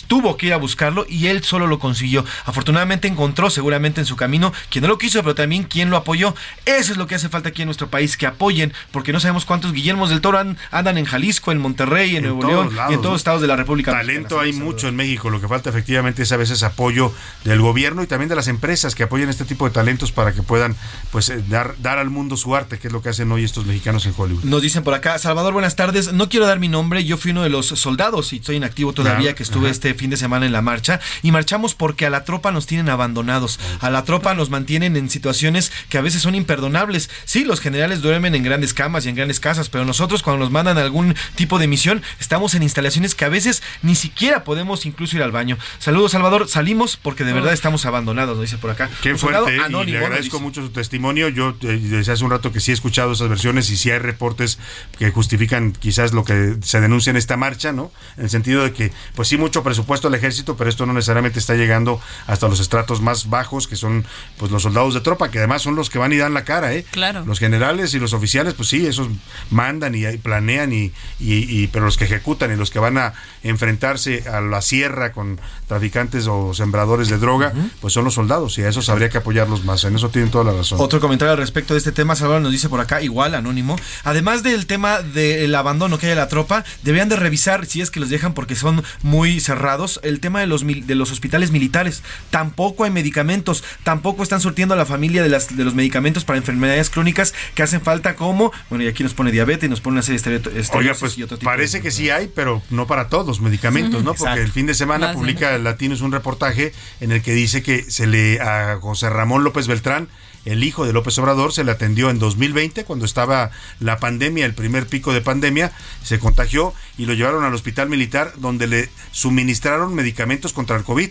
tuvo que ir a buscarlo y él solo lo consiguió. Afortunadamente encontró seguramente en su camino, quien no lo quiso, pero también quien lo apoyó. Eso es lo que hace falta aquí en nuestro país, que apoyen, porque no sabemos cuántos Guillermos del Toro andan en Jalisco, en Monterrey, en, Nuevo León y en todos estados de la República. Talento hay mucho en México, lo que falta efectivamente es a veces apoyo del gobierno y también de las empresas que apoyen este tipo de talentos para que puedan pues eh, dar, dar al mundo su arte, que es lo que hacen hoy estos mexicanos en Hollywood. Nos dicen por acá, Salvador, buenas tardes. No quiero dar mi nombre, yo fui uno de los soldados y estoy inactivo todavía, que estuve este fin de semana en la marcha y marchamos porque a la tropa nos tienen abandonados. A la tropa nos mantienen en situaciones que a veces son imperdonables. Sí, los generales duermen en grandes camas y en grandes casas, pero nosotros cuando nos mandan a algún tipo de misión, estamos en instalaciones que a veces ni siquiera podemos incluso ir al baño. Saludos, Salvador. Salimos porque de verdad estamos abandonados, nos dice por acá. Qué Un fuerte, y le agradezco mucho su testimonio. Yo eh, desde hace un rato que sí he escuchado esas versiones y sí hay reportes que justifican quizás lo que se denuncia en esta marcha, ¿no? En el sentido de que, pues sí, mucho presupuesto al ejército, pero esto no necesariamente está llegando hasta los estratos más bajos, que son pues los soldados de tropa, que además son los que van y dan la cara, ¿eh? Claro. Los generales y los oficiales, pues sí, esos mandan y, y planean, y, y- y- pero los que ejecutan y los que van a enfrentarse a la sierra con traficantes o sembradores de droga, pues son los soldados y a esos habría que apoyarlos más. En eso tienen toda la razón. Otro comentario al respecto de este tema, Salvador nos dice por acá, igual, anónimo. Además del tema del abandono que hay a la tropa, deberían de revisar, si es que los dejan porque son muy cerrados, el tema de los, mil- de los hospitales militares. Tampoco hay medicamentos, tampoco están surtiendo a la familia de, las, de los medicamentos para enfermedades crónicas que hacen falta como, bueno, y aquí nos pone diabetes, nos pone una serie de estereotipos. Oiga, pues parece que sí hay, pero no para todos medicamentos, ¿no? Porque el fin de semana Más publica el Latinos un reportaje en el que dice que se le a José Ramón López Beltrán, el hijo de López Obrador, se le atendió en 2020 cuando estaba la pandemia, el primer pico de pandemia, se contagió y lo llevaron al hospital militar donde le suministraron medicamentos contra el COVID.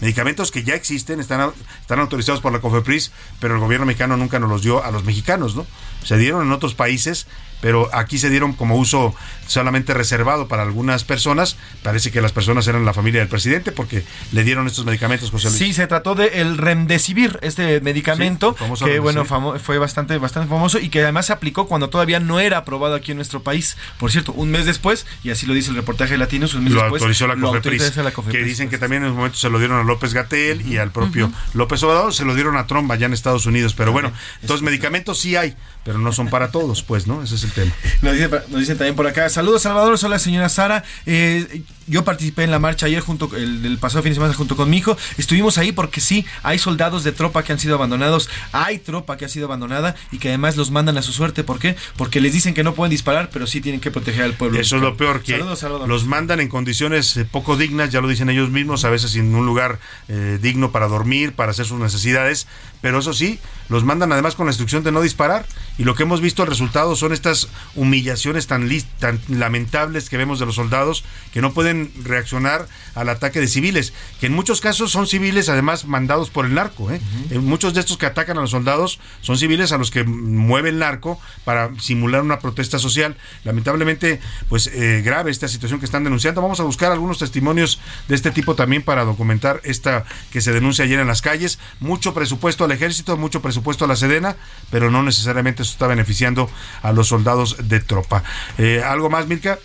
Medicamentos que ya existen, están, están autorizados por la COFEPRIS, pero el gobierno mexicano nunca nos los dio a los mexicanos, ¿no? Se dieron en otros países, pero aquí se dieron como uso solamente reservado para algunas personas. Parece que las personas eran la familia del presidente porque le dieron estos medicamentos, José Luis. Sí, se trató de el Remdesivir, este medicamento Sí, que bueno fue bastante bastante famoso y que además se aplicó cuando todavía no era aprobado aquí en nuestro país. Por cierto, un mes después y así lo dice el reportaje de Latinos, un mes lo después autorizó la lo COFEPRIS, autoriza la COFEPRIS. que dicen que también en un momento se lo dieron a López Gatel y al propio López Obrador, se lo dieron a Trump allá en Estados Unidos, pero bueno, entonces medicamentos sí hay, pero no son para todos, pues, ¿no? Ese es el tema. Nos dicen, nos dicen también por acá, saludos Salvador, soy la señora Sara. Eh, yo participé en la marcha ayer junto el del pasado fin de semana junto con mi hijo. Estuvimos ahí porque sí, hay soldados de tropa que han sido abandonados, hay tropa que ha sido abandonada y que además los mandan a su suerte. ¿Por qué? Porque les dicen que no pueden disparar, pero sí tienen que proteger al pueblo. Eso es lo peor, que Saludos, Salvador. los mandan en condiciones eh, poco dignas, ya lo dicen ellos mismos, a veces sin un lugar eh, digno para dormir, para hacer sus necesidades, pero eso sí, los mandan además con la instrucción de no disparar. Y lo que hemos visto, el resultado son estas humillaciones tan, tan lamentables que vemos de los soldados que no pueden reaccionar al ataque de civiles, que en muchos casos son civiles además mandados por el narco. ¿eh? En muchos de estos que atacan a los soldados son civiles a los que mueve el narco para simular una protesta social. Lamentablemente, pues eh, grave esta situación que están denunciando. Vamos a buscar algunos testimonios de este tipo también para documentar esta que se denuncia ayer en las calles. Mucho presupuesto al ejército, mucho presupuesto a la Sedena, pero no necesariamente eso está beneficiando a los soldados de tropa. Eh, ¿Algo más, Mirka?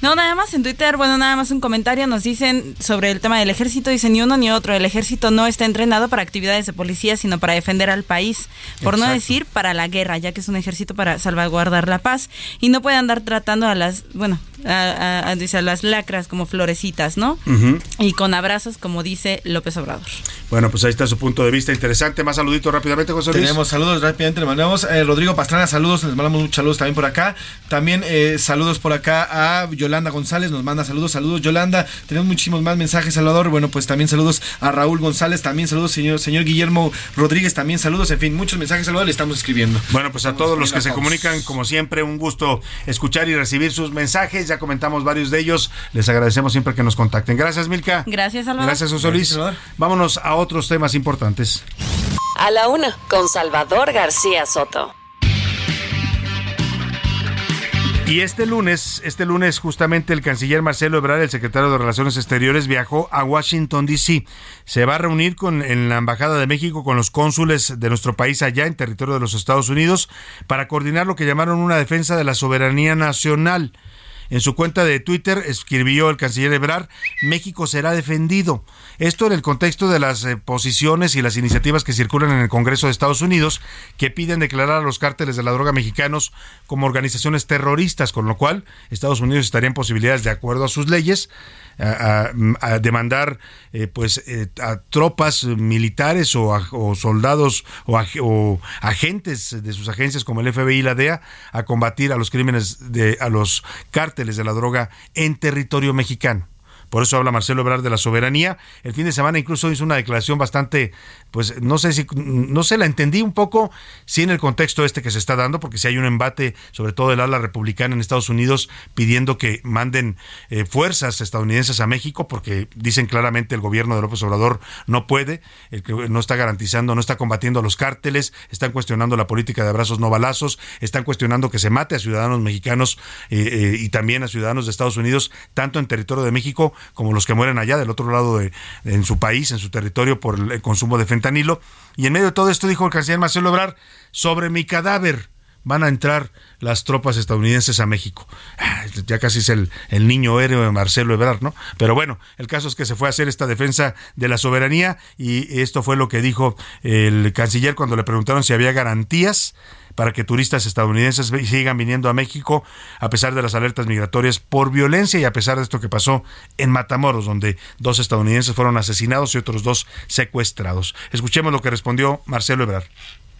No, nada más en Twitter, bueno, nada más un comentario, nos dicen sobre el tema del ejército, dicen ni uno ni otro, el ejército no está entrenado para actividades de policía, sino para defender al país, por no decir para la guerra, ya que es un ejército para salvaguardar la paz, y no puede andar tratando a las, bueno, a, a- a- dice, a las lacras como florecitas, ¿no? Y con abrazos, como dice López Obrador. Bueno, pues ahí está su punto de vista interesante. Más saluditos rápidamente, José Luis. Tenemos saludos rápidamente, le mandamos eh, Rodrigo Pastrana, saludos, les mandamos muchos saludos también por acá. También eh, saludos por acá a Yolanda González, nos manda saludos, saludos Yolanda. Tenemos muchísimos más mensajes, Salvador. Bueno, pues también saludos a Raúl González, también saludos señor, señor Guillermo Rodríguez, también saludos, en fin, muchos mensajes, Salvador, le estamos escribiendo. Bueno, pues a todos los que se comunican, como siempre, un gusto escuchar y recibir sus mensajes. Ya comentamos varios de ellos. Les agradecemos siempre que nos contacten. Gracias, Milka. Gracias, Salvador. Gracias, José Luis. Vámonos a otros temas importantes. A la una, con Salvador García Soto. Y este lunes, este lunes justamente el canciller Marcelo Ebrard, el secretario de Relaciones Exteriores, viajó a Washington D.C. Se va a reunir con en la embajada de México con los cónsules de nuestro país allá en territorio de los Estados Unidos para coordinar lo que llamaron una defensa de la soberanía nacional. En su cuenta de Twitter escribió el canciller Ebrard, México será defendido. Esto en el contexto de las eh, posiciones y las iniciativas que circulan en el Congreso de Estados Unidos que piden declarar a los cárteles de la droga mexicanos como organizaciones terroristas, con lo cual Estados Unidos estaría en posibilidades, de acuerdo a sus leyes, a, a demandar eh, pues eh, a tropas militares o, a, o soldados o, o, agentes de sus agencias como el FBI y la DEA a combatir a los crímenes de a los cárteles de la droga en territorio mexicano. Por eso habla Marcelo Ebrard de la soberanía. El fin de semana incluso hizo una declaración bastante, pues no sé si, no sé, la entendí un poco, sí en el contexto este que se está dando, porque si hay un embate, sobre todo del ala republicana en Estados Unidos, pidiendo que manden eh, fuerzas estadounidenses a México, porque dicen claramente el gobierno de López Obrador no puede, el que no está garantizando, no está combatiendo a los cárteles, están cuestionando la política de abrazos no balazos, están cuestionando que se mate a ciudadanos mexicanos eh, eh, y también a ciudadanos de Estados Unidos, tanto en territorio de México como los que mueren allá del otro lado de, en su país, en su territorio por el, consumo de fentanilo. Y en medio de todo esto dijo el canciller Marcelo Ebrard, sobre mi cadáver van a entrar las tropas estadounidenses a México. Ya casi es el, el, niño héroe de Marcelo Ebrard, ¿no? Pero bueno, el caso es que se fue a hacer esta defensa de la soberanía y esto fue lo que dijo el canciller cuando le preguntaron si había garantías para que turistas estadounidenses sigan viniendo a México a pesar de las alertas migratorias por violencia y a pesar de esto que pasó en Matamoros, donde dos estadounidenses fueron asesinados y otros dos secuestrados. Escuchemos lo que respondió Marcelo Ebrard.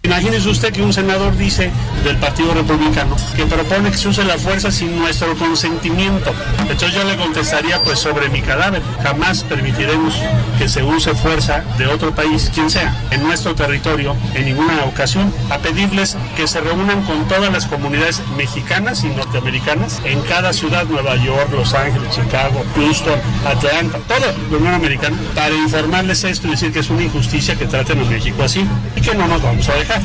Imagínese usted que un senador dice del Partido Republicano que propone que se use la fuerza sin nuestro consentimiento. Entonces yo le contestaría pues sobre mi cadáver. Jamás permitiremos que se use fuerza de otro país, quien sea, en nuestro territorio en ninguna ocasión, a pedirles que se reúnan con todas las comunidades mexicanas y norteamericanas en cada ciudad, Nueva York, Los Ángeles, Chicago, Houston, Atlanta, toda la Unión Americana, para informarles esto y decir que es una injusticia que traten a México así y que no nos vamos a dejar.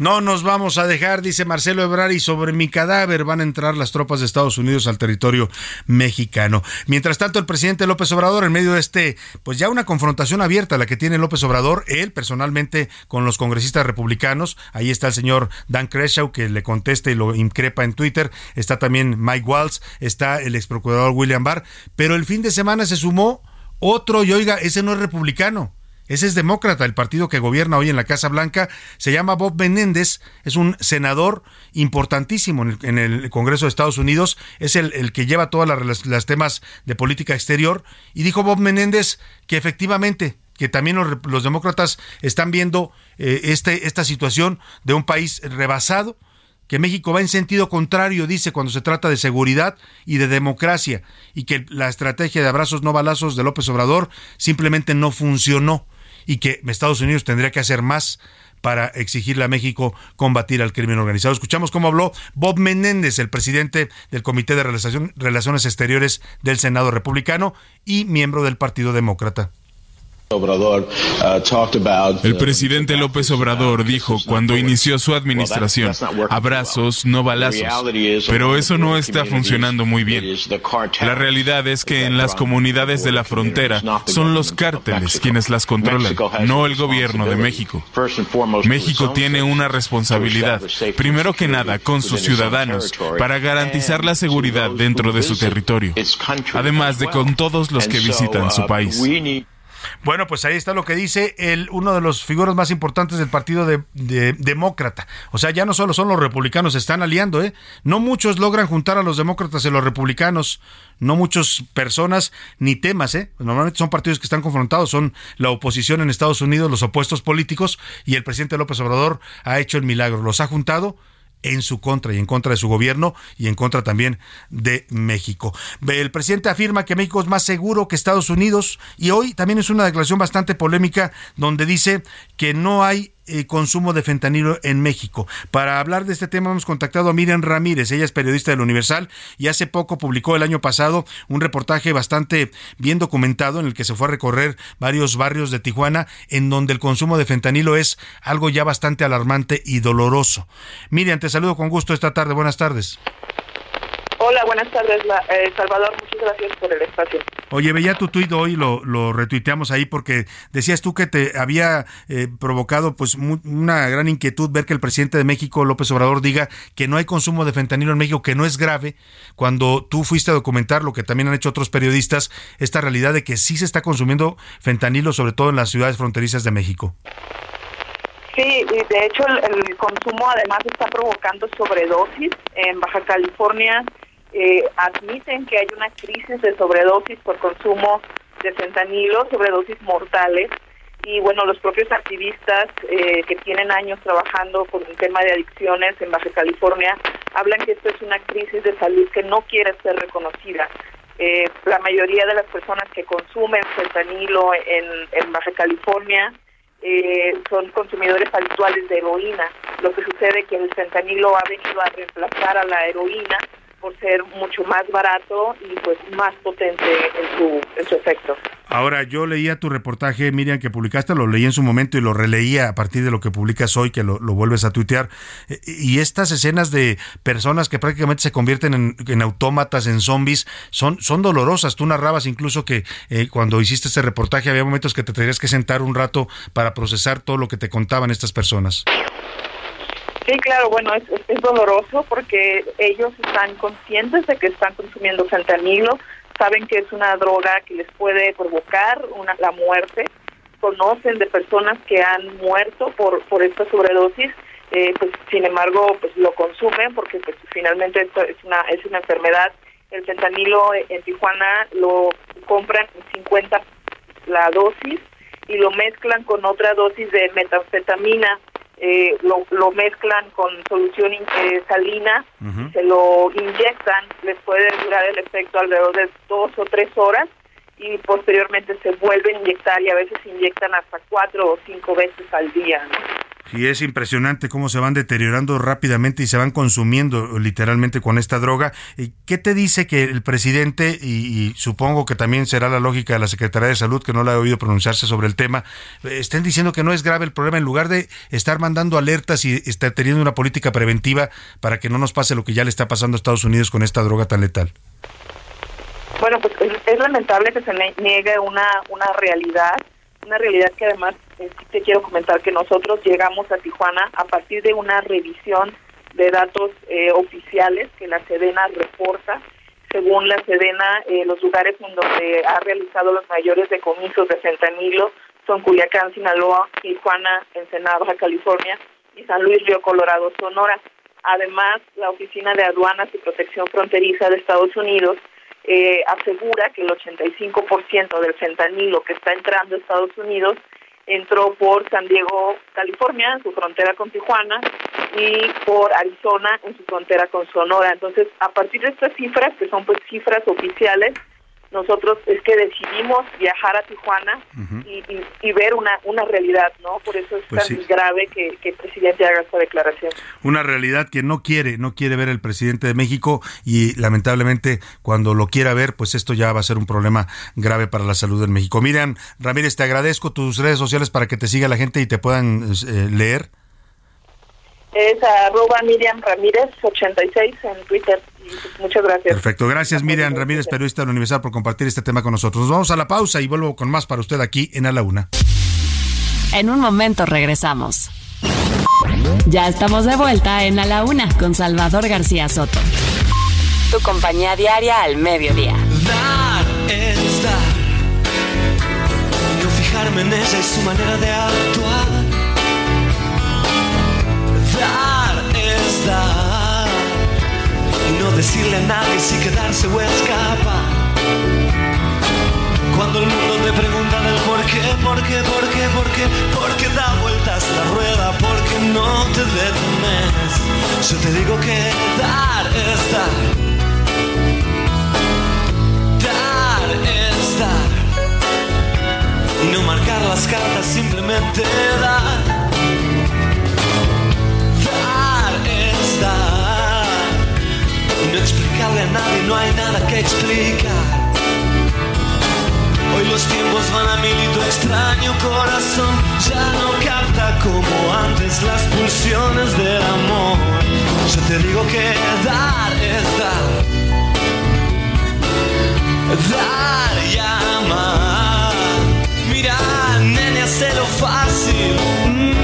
No nos vamos a dejar, dice Marcelo Ebrard, y sobre mi cadáver van a entrar las tropas de Estados Unidos al territorio mexicano. Mientras tanto, el presidente López Obrador, en medio de este, pues ya una confrontación abierta, la que tiene López Obrador, él personalmente con los congresistas republicanos, ahí está el señor Dan Creshaw que le contesta y lo increpa en Twitter, está también Mike Waltz, está el ex procurador William Barr, pero el fin de semana se sumó otro, y oiga, ese no es republicano ese es demócrata, el partido que gobierna hoy en la Casa Blanca. Se llama Bob Menéndez, es un senador importantísimo en el, Congreso de Estados Unidos. Es el, que lleva todos las, temas de política exterior. Y dijo Bob Menéndez que efectivamente que también los, los demócratas están viendo eh, este, esta situación de un país rebasado, que México va en sentido contrario, dice, cuando se trata de seguridad y de democracia, y que la estrategia de abrazos no balazos de López Obrador simplemente no funcionó y que Estados Unidos tendría que hacer más para exigirle a México combatir al crimen organizado. Escuchamos cómo habló Bob Menéndez, el presidente del Comité de Relaciones Exteriores del Senado Republicano y miembro del Partido Demócrata. Uh, el presidente López Obrador dijo cuando inició su administración, abrazos, no balazos, pero eso no está funcionando muy bien. La realidad es que en las comunidades de la frontera son los cárteles quienes las controlan, no el gobierno de México. México tiene una responsabilidad, primero que nada, con sus ciudadanos, para garantizar la seguridad dentro de su territorio, además de con todos los que visitan su país. Bueno, pues ahí está lo que dice el, uno de los figuras más importantes del partido de, de, demócrata. O sea, ya no solo son los republicanos, se están aliando, ¿eh? No muchos logran juntar a los demócratas y los republicanos, no muchas personas ni temas, ¿eh? Normalmente son partidos que están confrontados, son la oposición en Estados Unidos, los opuestos políticos, y el presidente López Obrador ha hecho el milagro, los ha juntado en su contra y en contra de su gobierno y en contra también de México. El presidente afirma que México es más seguro que Estados Unidos y hoy también es una declaración bastante polémica donde dice que no hay eh, consumo de fentanilo en México. Para hablar de este tema hemos contactado a Miriam Ramírez, ella es periodista del Universal y hace poco publicó el año pasado un reportaje bastante bien documentado en el que se fue a recorrer varios barrios de Tijuana en donde el consumo de fentanilo es algo ya bastante alarmante y doloroso. Miriam, te saludo con gusto esta tarde. Buenas tardes. Buenas tardes, eh, Salvador. Muchas gracias por el espacio. Oye, veía tu tuit hoy, lo, lo retuiteamos ahí porque decías tú que te había eh, provocado pues una gran inquietud ver que el presidente de México, López Obrador, diga que no hay consumo de fentanilo en México, que no es grave, cuando tú fuiste a documentar lo que también han hecho otros periodistas, esta realidad de que sí se está consumiendo fentanilo, sobre todo en las ciudades fronterizas de México. Sí, y de hecho el, consumo además está provocando sobredosis. En Baja California eh, admiten que hay una crisis de sobredosis por consumo de fentanilo, sobredosis mortales. Y bueno, los propios activistas eh, que tienen años trabajando con el tema de adicciones en Baja California hablan que esto es una crisis de salud que no quiere ser reconocida. Eh, la mayoría de las personas que consumen fentanilo en, Baja California eh, son consumidores habituales de heroína. Lo que sucede es que el fentanilo ha venido a reemplazar a la heroína por ser mucho más barato y pues más potente en su, en su efecto. Ahora, yo leía tu reportaje, Miriam, que publicaste, lo leí en su momento y lo releía a partir de lo que publicas hoy, que lo, vuelves a tuitear. Eh, y estas escenas de personas que prácticamente se convierten en, autómatas, en zombies, son, son dolorosas. Tú narrabas incluso que eh, cuando hiciste ese reportaje había momentos que te tenías que sentar un rato para procesar todo lo que te contaban estas personas. Sí, claro, bueno, es, es, doloroso porque ellos están conscientes de que están consumiendo fentanilo, saben que es una droga que les puede provocar una, la muerte, conocen de personas que han muerto por, por esta sobredosis, eh, pues sin embargo pues lo consumen porque pues finalmente esto es una, es una enfermedad. El fentanilo en Tijuana lo compran en 50 la dosis y lo mezclan con otra dosis de metanfetamina eh, lo, lo, mezclan con solución eh, salina, se lo inyectan, les puede durar el efecto alrededor de dos o tres horas y posteriormente se vuelven a inyectar y a veces inyectan hasta cuatro o cinco veces al día. Y es impresionante cómo se van deteriorando rápidamente y se van consumiendo literalmente con esta droga. ¿Qué te dice que el presidente, y, supongo que también será la lógica de la Secretaría de Salud, que no la he oído pronunciarse sobre el tema, estén diciendo que no es grave el problema en lugar de estar mandando alertas y estar teniendo una política preventiva para que no nos pase lo que ya le está pasando a Estados Unidos con esta droga tan letal? Bueno, pues es, lamentable que se niegue una, una realidad una realidad que además eh, te quiero comentar que nosotros llegamos a Tijuana a partir de una revisión de datos eh, oficiales que la Sedena reporta. Según la Sedena, eh, los lugares en donde ha realizado los mayores decomisos de fentanilo son Culiacán, Sinaloa, Tijuana, Ensenada, Baja California y San Luis Río Colorado, Sonora. Además, la Oficina de Aduanas y Protección Fronteriza de Estados Unidos eh, asegura que el 85% del fentanilo que está entrando a Estados Unidos entró por San Diego, California, en su frontera con Tijuana, y por Arizona, en su frontera con Sonora. Entonces, a partir de estas cifras, que son pues cifras oficiales, nosotros es que decidimos viajar a Tijuana y, ver una, una realidad, ¿no? Por eso es pues tan grave que, el presidente haga esta declaración. Una realidad que no quiere, no quiere ver el presidente de México y lamentablemente cuando lo quiera ver, pues esto ya va a ser un problema grave para la salud en México. Miriam Ramírez, te agradezco tus redes sociales para que te siga la gente y te puedan eh, leer. Es arroba Miriam Ramírez 86 en Twitter. Muchas gracias. Perfecto. Gracias, Miriam Ramírez, periodista de la Universidad, por compartir este tema con nosotros. Nos vamos a la pausa y vuelvo con más para usted aquí en A la Una. En un momento regresamos. Ya estamos de vuelta en A la Una con Salvador García Soto. Tu compañía diaria al mediodía. Dar es dar. No fijarme en ella y su manera de actuar. Decirle a nadie si quedarse o escapar. Cuando el mundo te pregunta del por qué, por qué, por qué, por qué, por qué da vueltas la rueda, porque no te detenes. Yo te digo que dar es dar. Dar es dar. Y no marcar las cartas, simplemente. Dar a nadie, no hay nada que explicar. Hoy los tiempos van a mil y tu extraño corazón ya no capta como antes las pulsiones del amor. Yo te digo que dar es dar dar y amar. Mira, nene, lo fácil.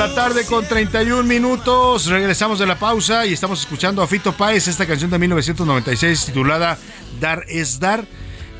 La tarde con 31 minutos. Regresamos de la pausa y estamos escuchando a Fito Páez, esta canción de 1996 titulada Dar es Dar.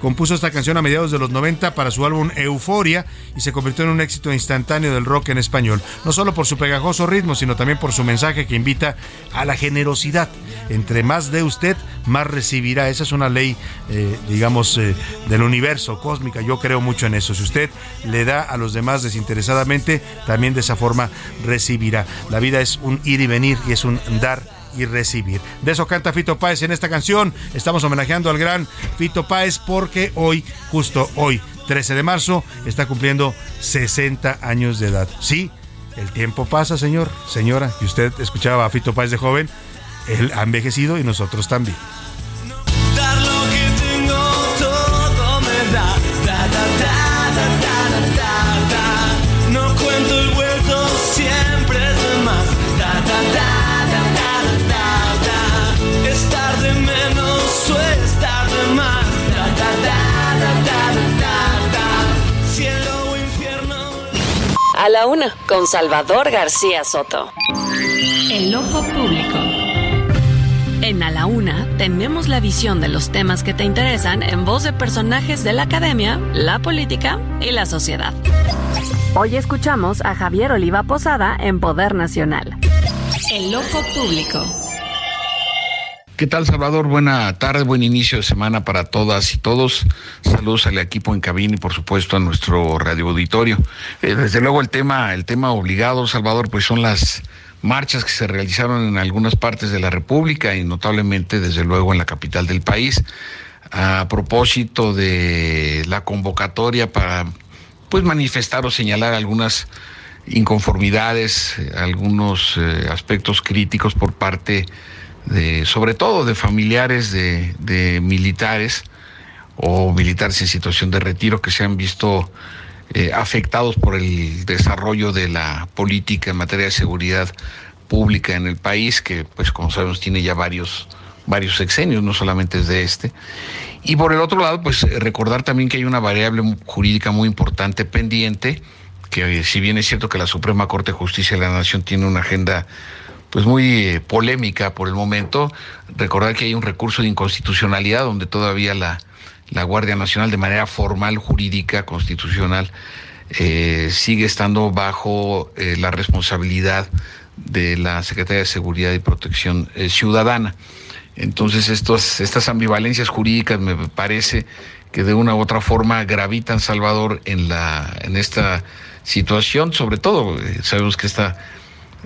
Compuso esta canción a mediados de los 90 para su álbum Euforia y se convirtió en un éxito instantáneo del rock en español, no solo por su pegajoso ritmo, sino también por su mensaje que invita a la generosidad. Entre más de usted, más recibirá. Esa es una ley, eh, digamos, eh, del universo cósmica. Yo creo mucho en eso. Si usted le da a los demás desinteresadamente, también de esa forma recibirá. La vida es un ir y venir y es un dar y recibir. De eso canta Fito Páez en esta canción. Estamos homenajeando al gran Fito Páez porque hoy, justo hoy, 13 de marzo, está cumpliendo 60 años de edad. Sí, el tiempo pasa, señor, señora, y usted escuchaba a Fito Páez de joven, él ha envejecido y nosotros también. No cuento el A la una, con Salvador García Soto. El ojo público. En A la Una tenemos la visión de los temas que te interesan en voz de personajes de la academia, la política y la sociedad. Hoy escuchamos a Javier Oliva Posada en Poder Nacional. El ojo público. ¿Qué tal, Salvador? Buena tarde, buen inicio de semana para todas y todos. Saludos al equipo en cabina y, por supuesto, a nuestro radio auditorio. Eh, desde luego, el tema, el tema obligado, Salvador, pues son las marchas que se realizaron en algunas partes de la República y notablemente, desde luego, en la capital del país. A propósito de la convocatoria para, pues, manifestar o señalar algunas inconformidades, algunos eh, aspectos críticos por parte de, sobre todo de familiares de, de militares o militares en situación de retiro que se han visto eh, afectados por el desarrollo de la política en materia de seguridad pública en el país, que pues como sabemos tiene ya varios, varios sexenios, no solamente es de este. Y por el otro lado, pues recordar también que hay una variable jurídica muy importante pendiente, que si bien es cierto que la Suprema Corte de Justicia de la Nación tiene una agenda pues muy eh, polémica por el momento. Recordar que hay un recurso de inconstitucionalidad donde todavía la, la Guardia Nacional de manera formal, jurídica, constitucional, eh, sigue estando bajo eh, la responsabilidad de la Secretaría de Seguridad y Protección eh, Ciudadana. Entonces estos, estas ambivalencias jurídicas me parece que de una u otra forma gravitan Salvador en la en esta situación, sobre todo sabemos que esta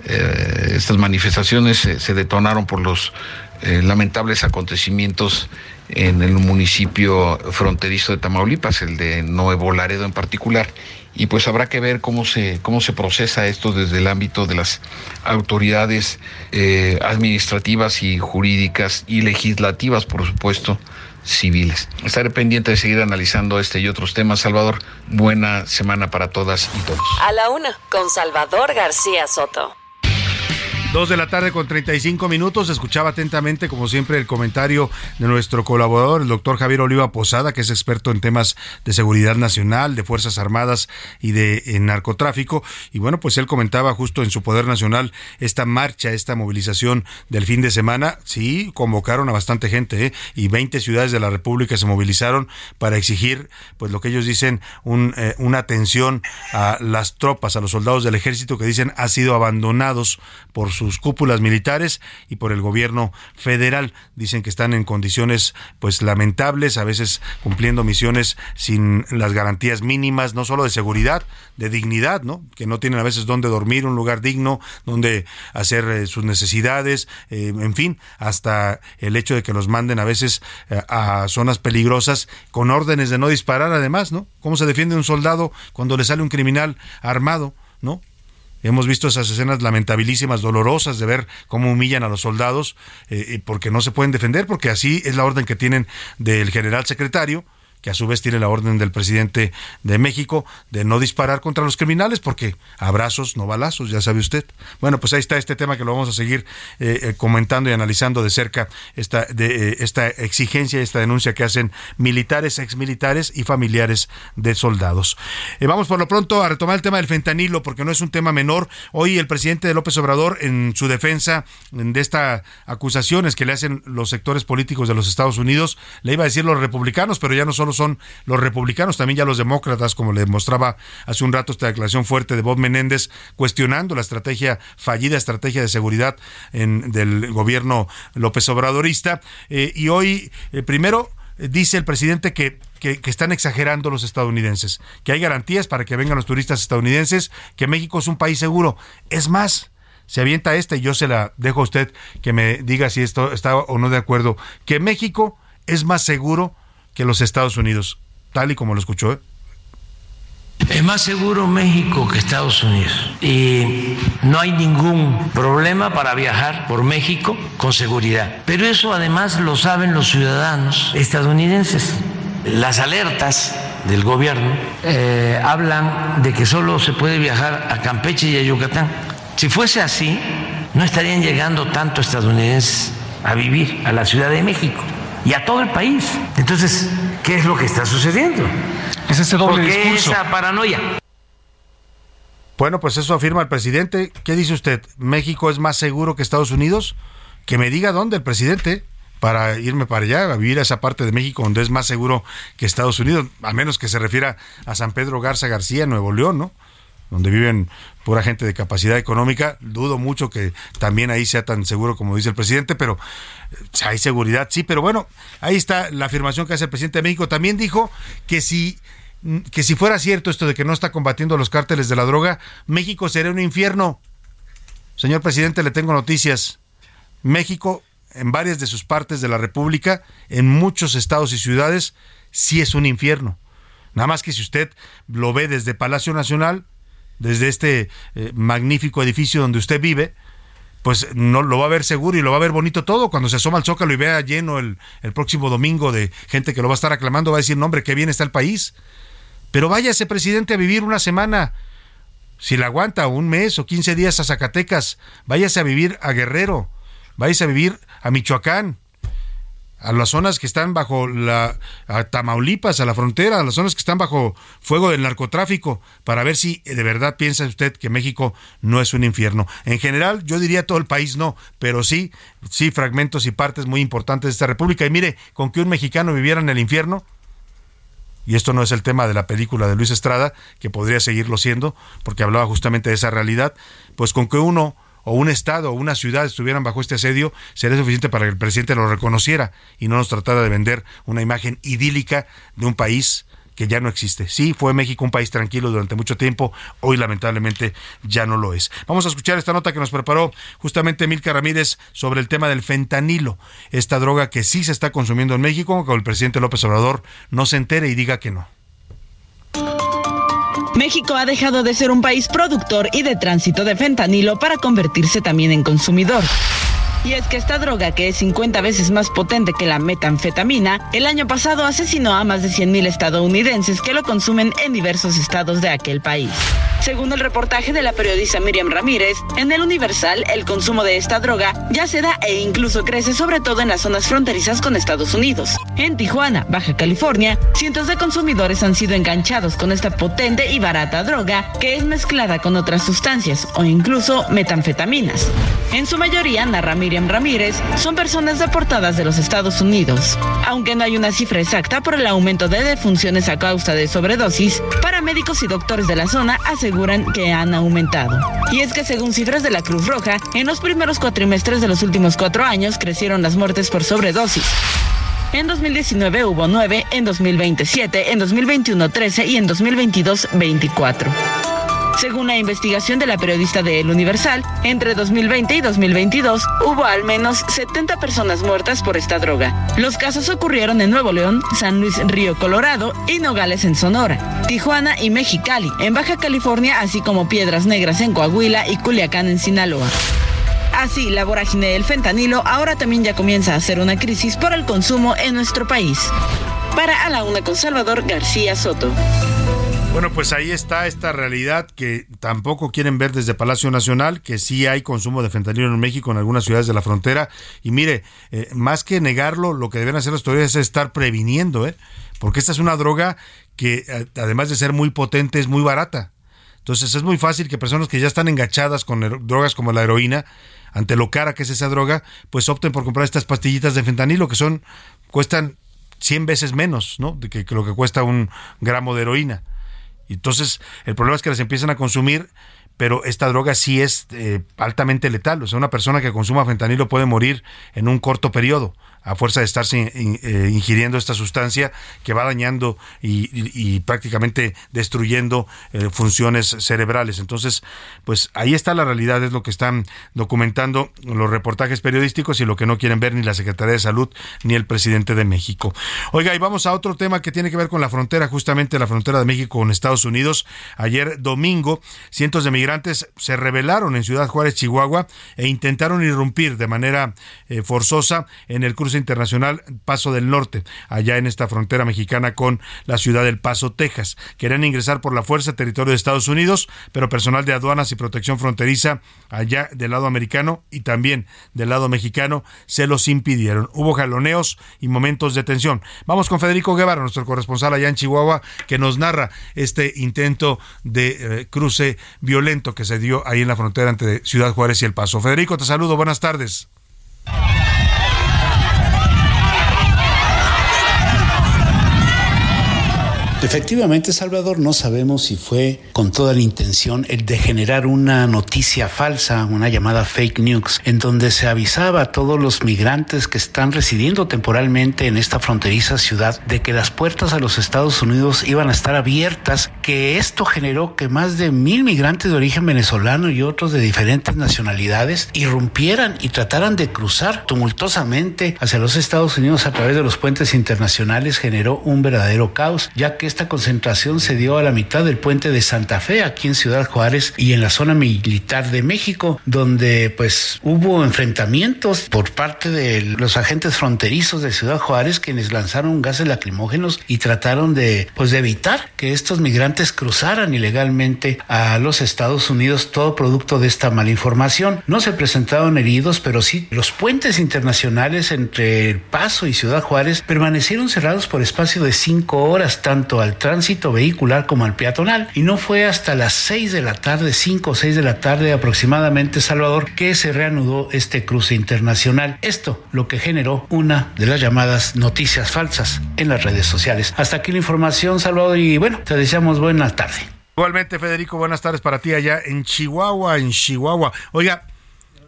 eh, estas manifestaciones se, detonaron por los eh, lamentables acontecimientos en el municipio fronterizo de Tamaulipas, el de Nuevo Laredo en particular, y pues habrá que ver cómo se, cómo se procesa esto desde el ámbito de las autoridades eh, administrativas y jurídicas y legislativas, por supuesto, civiles. Estaré pendiente de seguir analizando este y otros temas. Salvador, buena semana para todas y todos. A la una, con Salvador García Soto. Dos de la tarde con 35 minutos. Escuchaba atentamente, como siempre, el comentario de nuestro colaborador, el doctor Javier Oliva Posada, que es experto en temas de seguridad nacional, de Fuerzas Armadas y de en narcotráfico. Y bueno, pues él comentaba justo en su Poder Nacional esta marcha, esta movilización del fin de semana. Sí, convocaron a bastante gente, ¿eh? y 20 ciudades de la República se movilizaron para exigir, pues lo que ellos dicen, un, eh, una atención a las tropas, a los soldados del ejército que dicen ha sido abandonados por sus cúpulas militares y por el gobierno federal. Dicen que están en condiciones pues lamentables, a veces cumpliendo misiones sin las garantías mínimas, no solo de seguridad, de dignidad, ¿no? Que no tienen a veces dónde dormir, un lugar digno, donde hacer eh, sus necesidades, eh, en fin, hasta el hecho de que los manden a veces eh, a zonas peligrosas con órdenes de no disparar además, ¿no? ¿Cómo se defiende un soldado cuando le sale un criminal armado, ¿no? Hemos visto esas escenas lamentabilísimas, dolorosas de ver cómo humillan a los soldados eh, porque no se pueden defender, porque así es la orden que tienen del general secretario, que a su vez tiene la orden del presidente de México de no disparar contra los criminales porque abrazos, no balazos, ya sabe usted. Bueno, pues ahí está este tema que lo vamos a seguir eh, eh, comentando y analizando de cerca esta, de, eh, esta exigencia, esta denuncia que hacen militares, exmilitares y familiares de soldados. vamos por lo pronto a retomar el tema del fentanilo porque no es un tema menor. Hoy el presidente de López Obrador en su defensa de estas acusaciones que le hacen los sectores políticos de los Estados Unidos, le iba a decir los republicanos, pero ya no solo son los republicanos, también ya los demócratas, como le mostraba hace un rato esta declaración fuerte de Bob Menéndez, cuestionando la estrategia fallida, estrategia de seguridad en, del gobierno López Obradorista. Eh, y hoy, eh, primero, eh, dice el presidente que, que, que, están exagerando los estadounidenses, que hay garantías para que vengan los turistas estadounidenses, que México es un país seguro. Es más, se avienta esta y yo se la dejo a usted que me diga si esto está o no de acuerdo, que México es más seguro que los Estados Unidos, tal y como lo escuchó. ¿eh? Es más seguro México que Estados Unidos y no hay ningún problema para viajar por México con seguridad. Pero eso además lo saben los ciudadanos estadounidenses. Las alertas del gobierno eh, hablan de que solo se puede viajar a Campeche y a Yucatán. Si fuese así, no estarían llegando tanto estadounidenses a vivir a la Ciudad de México y a todo el país. Entonces, ¿qué es lo que está sucediendo? Es ese doble ¿Por qué discurso. esa paranoia? Bueno, pues eso afirma el presidente. ¿Qué dice usted? ¿México es más seguro que Estados Unidos? Que me diga dónde el presidente para irme para allá, a vivir a esa parte de México donde es más seguro que Estados Unidos, a menos que se refiera a San Pedro Garza García, Nuevo León, ¿no? Donde viven pura gente de capacidad económica. Dudo mucho que también ahí sea tan seguro como dice el presidente, pero eh, hay seguridad, sí. Pero bueno, ahí está la afirmación que hace el presidente de México. También dijo que si que si fuera cierto esto de que no está combatiendo los cárteles de la droga, México sería un infierno. Señor presidente, le tengo noticias. México, en varias de sus partes de la República, en muchos estados y ciudades, sí es un infierno. Nada más que si usted lo ve desde Palacio Nacional, desde este eh, magnífico edificio donde usted vive, pues no lo va a ver seguro y lo va a ver bonito todo. Cuando se asoma al Zócalo y vea lleno el, el próximo domingo de gente que lo va a estar aclamando, va a decir, no, hombre, qué bien está el país. Pero váyase, presidente, a vivir una semana, si la aguanta, un mes o 15 días a Zacatecas, váyase a vivir a Guerrero, váyase a vivir a Michoacán, a las zonas que están bajo la a Tamaulipas, a la frontera, a las zonas que están bajo fuego del narcotráfico, para ver si de verdad piensa usted que México no es un infierno. En general, yo diría todo el país no, pero sí, sí fragmentos y partes muy importantes de esta república. Y mire, con que un mexicano viviera en el infierno, y esto no es el tema de la película de Luis Estrada, que podría seguirlo siendo, porque hablaba justamente de esa realidad, pues con que uno o un estado o una ciudad estuvieran bajo este asedio, sería suficiente para que el presidente lo reconociera y no nos tratara de vender una imagen idílica de un país que ya no existe. Sí, fue México un país tranquilo durante mucho tiempo, hoy lamentablemente ya no lo es. Vamos a escuchar esta nota que nos preparó justamente Milka Ramírez sobre el tema del fentanilo, esta droga que sí se está consumiendo en México, que el presidente López Obrador no se entere y diga que no. México ha dejado de ser un país productor y de tránsito de fentanilo para convertirse también en consumidor. Y es que esta droga, que es 50 veces más potente que la metanfetamina, el año pasado asesinó a más de 100.000 estadounidenses que lo consumen en diversos estados de aquel país. Según el reportaje de la periodista Miriam Ramírez, en el Universal el consumo de esta droga ya se da e incluso crece sobre todo en las zonas fronterizas con Estados Unidos. En Tijuana, Baja California, cientos de consumidores han sido enganchados con esta potente y barata droga que es mezclada con otras sustancias o incluso metanfetaminas. En su mayoría, narra Miriam Ramírez, son personas deportadas de los Estados Unidos. Aunque no hay una cifra exacta por el aumento de defunciones a causa de sobredosis, paramédicos y doctores de la zona aseguran que han aumentado. Y es que según cifras de la Cruz Roja, en los primeros cuatrimestres de los últimos cuatro años crecieron las muertes por sobredosis. En 2019 hubo 9, en 2020 7, en 2021 13 y en 2022 24. Según la investigación de la periodista de El Universal, entre 2020 y 2022 hubo al menos 70 personas muertas por esta droga. Los casos ocurrieron en Nuevo León, San Luis Río Colorado y Nogales en Sonora, Tijuana y Mexicali en Baja California, así como Piedras Negras en Coahuila y Culiacán en Sinaloa. Así, la vorágine del fentanilo ahora también ya comienza a ser una crisis por el consumo en nuestro país. Para A la con Salvador García Soto. Bueno, pues ahí está esta realidad que tampoco quieren ver desde Palacio Nacional, que sí hay consumo de fentanilo en México en algunas ciudades de la frontera. Y mire, eh, más que negarlo, lo que deben hacer las autoridades es estar previniendo, ¿eh? porque esta es una droga que eh, además de ser muy potente es muy barata. Entonces es muy fácil que personas que ya están engachadas con drogas como la heroína, ante lo cara que es esa droga, pues opten por comprar estas pastillitas de fentanilo que son cuestan 100 veces menos, ¿no? De que, que lo que cuesta un gramo de heroína. Entonces, el problema es que las empiezan a consumir, pero esta droga sí es eh, altamente letal. O sea, una persona que consuma fentanilo puede morir en un corto periodo a fuerza de estarse eh, ingiriendo esta sustancia que va dañando y, prácticamente destruyendo eh, funciones cerebrales. Entonces, pues ahí está la realidad, es lo que están documentando los reportajes periodísticos y lo que no quieren ver ni la Secretaría de Salud ni el presidente de México. Oiga, y vamos a otro tema que tiene que ver con la frontera, justamente la frontera de México con Estados Unidos. Ayer domingo, cientos de migrantes se rebelaron en Ciudad Juárez, Chihuahua, e intentaron irrumpir de manera eh, forzosa en el cruce internacional Paso del Norte, allá en esta frontera mexicana con la ciudad del Paso, Texas. Querían ingresar por la fuerza territorio de Estados Unidos, pero personal de aduanas y protección fronteriza allá del lado americano y también del lado mexicano se los impidieron. Hubo jaloneos y momentos de tensión. Vamos con Federico Guevara, nuestro corresponsal allá en Chihuahua, que nos narra este intento de eh, cruce violento que se dio ahí en la frontera entre Ciudad Juárez y El Paso. Federico, te saludo, buenas tardes. Efectivamente, Salvador, no sabemos si fue con toda la intención el de generar una noticia falsa, una llamada fake news, en donde se avisaba a todos los migrantes que están residiendo temporalmente en esta fronteriza ciudad de que las puertas a los Estados Unidos iban a estar abiertas, que esto generó que más de mil migrantes de origen venezolano y otros de diferentes nacionalidades irrumpieran y trataran de cruzar tumultuosamente hacia los Estados Unidos a través de los puentes internacionales, generó un verdadero caos, ya que esta concentración se dio a la mitad del puente de Santa Fe, aquí en Ciudad Juárez y en la zona militar de México, donde pues hubo enfrentamientos por parte de los agentes fronterizos de Ciudad Juárez, quienes lanzaron gases lacrimógenos y trataron de pues de evitar que estos migrantes cruzaran ilegalmente a los Estados Unidos, todo producto de esta mala información. No se presentaron heridos, pero sí los puentes internacionales entre El Paso y Ciudad Juárez permanecieron cerrados por espacio de cinco horas, tanto al tránsito vehicular como al peatonal. Y no fue hasta las 6 de la tarde, 5 o 6 de la tarde aproximadamente, Salvador, que se reanudó este cruce internacional. Esto lo que generó una de las llamadas noticias falsas en las redes sociales. Hasta aquí la información, Salvador, y bueno, te deseamos buena tarde. Igualmente, Federico, buenas tardes para ti allá en Chihuahua, en Chihuahua. Oiga,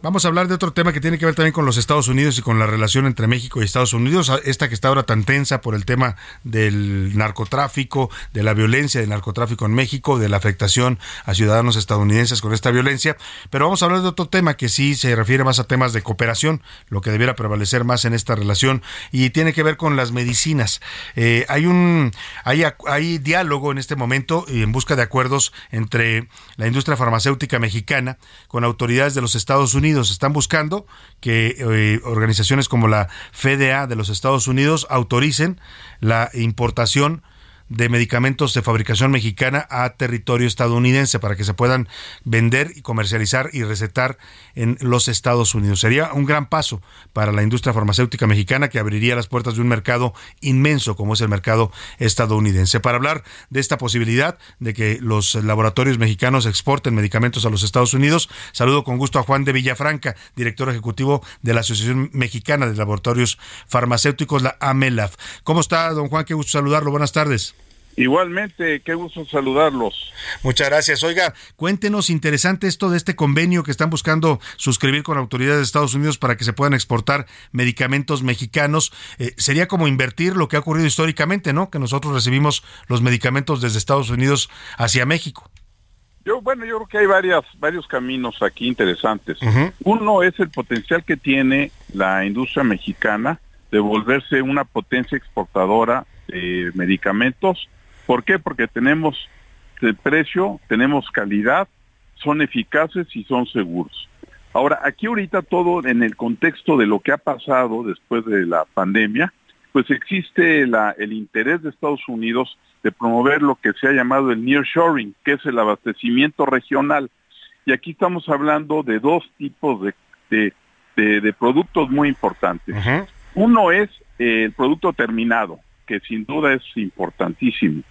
Vamos a hablar de otro tema que tiene que ver también con los Estados Unidos y con la relación entre México y Estados Unidos, esta que está ahora tan tensa por el tema del narcotráfico, de la violencia del narcotráfico en México, de la afectación a ciudadanos estadounidenses con esta violencia. Pero vamos a hablar de otro tema que sí se refiere más a temas de cooperación, lo que debiera prevalecer más en esta relación y tiene que ver con las medicinas. Eh, hay un hay, hay diálogo en este momento y en busca de acuerdos entre la industria farmacéutica mexicana con autoridades de los Estados Unidos están buscando que eh, organizaciones como la FDA de los Estados Unidos autoricen la importación medicamentos de fabricación mexicana a territorio estadounidense para que se puedan vender y comercializar y recetar en los Estados Unidos. Sería un gran paso para la industria farmacéutica mexicana que abriría las puertas de un mercado inmenso como es el mercado estadounidense. Para hablar de esta posibilidad de que los laboratorios mexicanos exporten medicamentos a los Estados Unidos, saludo con gusto a Juan de Villafranca, director ejecutivo de la Asociación Mexicana de Laboratorios Farmacéuticos, la AMELAF. ¿Cómo está, don Juan? Qué gusto saludarlo. Buenas tardes. Igualmente, qué gusto saludarlos. Muchas gracias. Oiga, cuéntenos, interesante esto de este convenio que están buscando suscribir con autoridades de Estados Unidos para que se puedan exportar medicamentos mexicanos. Eh, sería como invertir lo que ha ocurrido históricamente, ¿no? Que nosotros recibimos los medicamentos desde Estados Unidos hacia México. Yo, bueno, yo creo que hay varias, varios caminos aquí interesantes. Uno es el potencial que tiene la industria mexicana de volverse una potencia exportadora de medicamentos ¿Por qué? Porque tenemos el precio, tenemos calidad, son eficaces y son seguros. Ahora, aquí ahorita todo en el contexto de lo que ha pasado después de la pandemia, pues existe la, el interés de Estados Unidos de promover lo que se ha llamado el nearshoring, que es el abastecimiento regional. Y aquí estamos hablando de dos tipos de, de, de, productos muy importantes. Uno es eh, el producto terminado, que sin duda es importantísimo.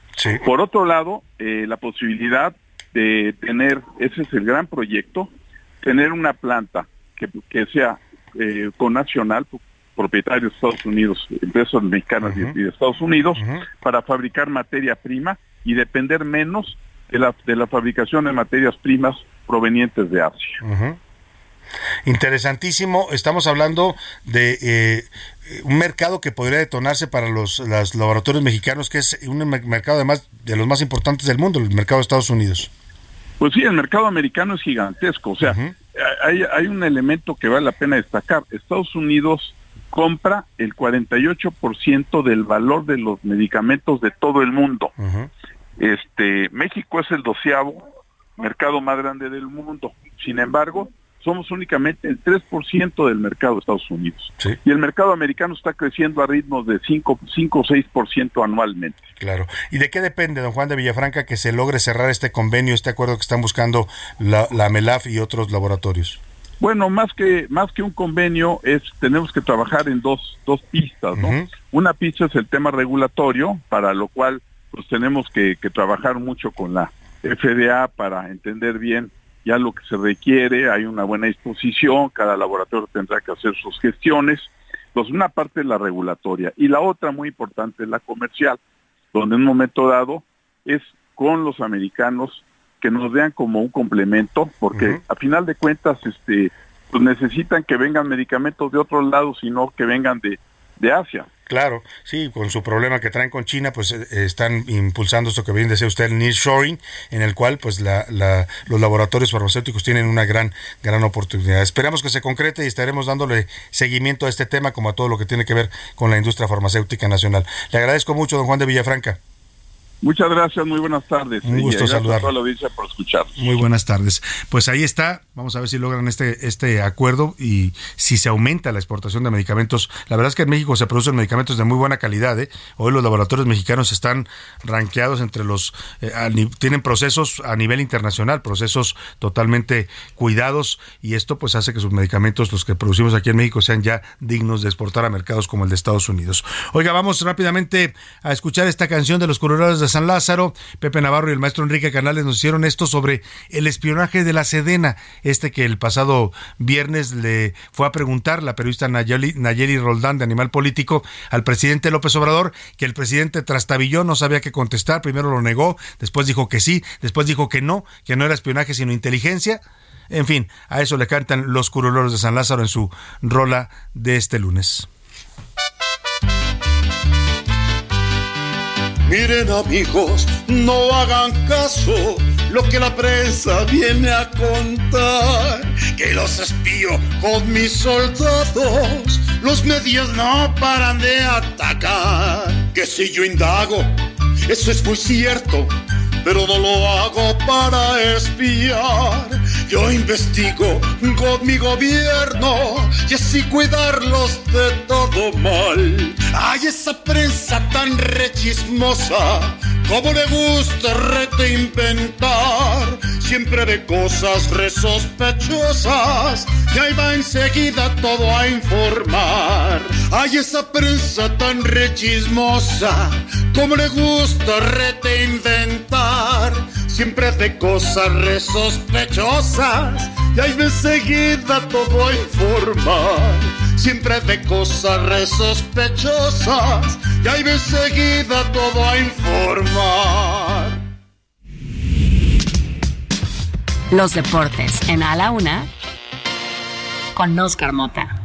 Por otro lado, eh, la posibilidad de tener, ese es el gran proyecto, tener una planta que, que sea eh, con nacional, propietario de Estados Unidos, empresas mexicanas y de Estados Unidos, para fabricar materia prima y depender menos de la, de la fabricación de materias primas provenientes de Asia. Interesantísimo. Estamos hablando de eh, un mercado que podría detonarse para los, laboratorios mexicanos, que es un mercado además de los más importantes del mundo, el mercado de Estados Unidos. Pues sí, el mercado americano es gigantesco. O sea, hay, hay un elemento que vale la pena destacar. Estados Unidos compra el 48% del valor de los medicamentos de todo el mundo. Este México es el doceavo mercado más grande del mundo. Sin embargo, somos únicamente el 3% del mercado de Estados Unidos. Y el mercado americano está creciendo a ritmos de 5, 5 o 6% anualmente. Claro. ¿Y de qué depende, don Juan de Villafranca, que se logre cerrar este convenio, este acuerdo que están buscando la, la MELAF y otros laboratorios? Bueno, más que más que un convenio es tenemos que trabajar en dos dos pistas, ¿no? Una pista es el tema regulatorio, para lo cual pues tenemos que, trabajar mucho con la FDA para entender bien ya lo que se requiere, hay una buena disposición, cada laboratorio tendrá que hacer sus gestiones. Entonces, una parte es la regulatoria y la otra muy importante es la comercial, donde en un momento dado es con los americanos que nos vean como un complemento, porque a final de cuentas, este, pues necesitan que vengan medicamentos de otros lados y no que vengan de, de Asia. Claro, sí, con su problema que traen con China, pues eh, están impulsando esto que bien decía usted, el nearshoring, en el cual pues la, la, los laboratorios farmacéuticos tienen una gran, gran oportunidad. Esperamos que se concrete y estaremos dándole seguimiento a este tema como a todo lo que tiene que ver con la industria farmacéutica nacional. Le agradezco mucho, don Juan de Villafranca. Muchas gracias, muy buenas tardes. Un gusto saludar. a toda la audiencia por escuchar. Muy buenas tardes. Pues ahí está, vamos a ver si logran este, este acuerdo y si se aumenta la exportación de medicamentos. La verdad es que en México se producen medicamentos de muy buena calidad. ¿eh? Hoy los laboratorios mexicanos están ranqueados entre los, eh, tienen procesos a nivel internacional, procesos totalmente cuidados y esto pues hace que sus medicamentos, los que producimos aquí en México, sean ya dignos de exportar a mercados como el de Estados Unidos. Oiga, vamos rápidamente a escuchar esta canción de los colorados de San Lázaro. Pepe Navarro y el maestro Enrique Canales nos hicieron esto sobre el espionaje de la Sedena, este que el pasado viernes le fue a preguntar la periodista Nayeli, Nayeli Roldán de Animal Político al presidente López Obrador, que el presidente trastabilló, no sabía qué contestar, primero lo negó, después dijo que sí, después dijo que no, que no era espionaje sino inteligencia. En fin, a eso le cantan los curuloros de San Lázaro en su rola de este lunes. Miren amigos, no hagan caso lo que la prensa viene a contar. Que los espío con mis soldados, los medios no paran de atacar. Que si yo indago, eso es muy cierto pero no lo hago para espiar. Yo investigo con mi gobierno y así cuidarlos de todo mal. Hay esa prensa tan rechismosa, como le gusta reinventar. Siempre ve cosas resospechosas y ahí va enseguida todo a informar. Hay esa prensa tan rechismosa, como le gusta reinventar siempre de cosas re sospechosas y ahí de seguida todo a informar. Siempre de cosas re sospechosas y ahí de seguida todo a informar. Los deportes en A la Una con Oscar Mota.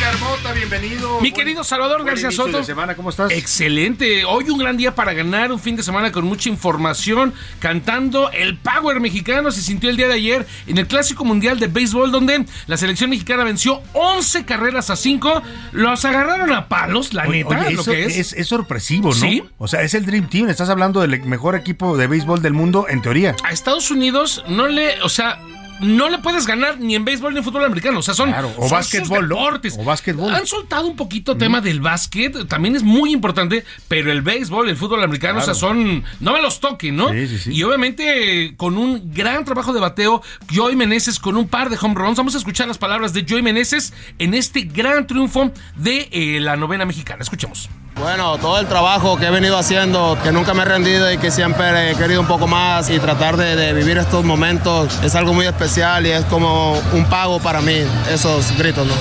Oscar Mota, bienvenido. Mi querido Salvador García Soto. De semana, ¿cómo estás? Excelente. Hoy un gran día para ganar, un fin de semana con mucha información, cantando el Power mexicano. Se sintió el día de ayer en el Clásico Mundial de Béisbol, donde la selección mexicana venció 11 carreras a 5. Los agarraron a palos, la neta, lo que es. es. sorpresivo, ¿no? Sí. O sea, es el Dream Team. Estás hablando del mejor equipo de béisbol del mundo, en teoría. A Estados Unidos no le. O sea no le puedes ganar ni en béisbol ni en fútbol americano. O sea, son, Claro, o son básquetbol, deportes. O básquetbol. Han soltado un poquito tema del básquet, también es muy importante, pero el béisbol, el fútbol americano, Claro. o sea, son. No me los toquen, ¿no? Sí, sí, sí. Y obviamente con un gran trabajo de bateo, Joey Meneses con un par de home runs. Vamos a escuchar las palabras de Joey Meneses en este gran triunfo de eh, la novena mexicana. Escuchemos. Bueno, todo el trabajo que he venido haciendo, que nunca me he rendido y que siempre he querido un poco más y tratar de, de vivir estos momentos es algo muy especial y es como un pago para mí, esos gritos, ¿no?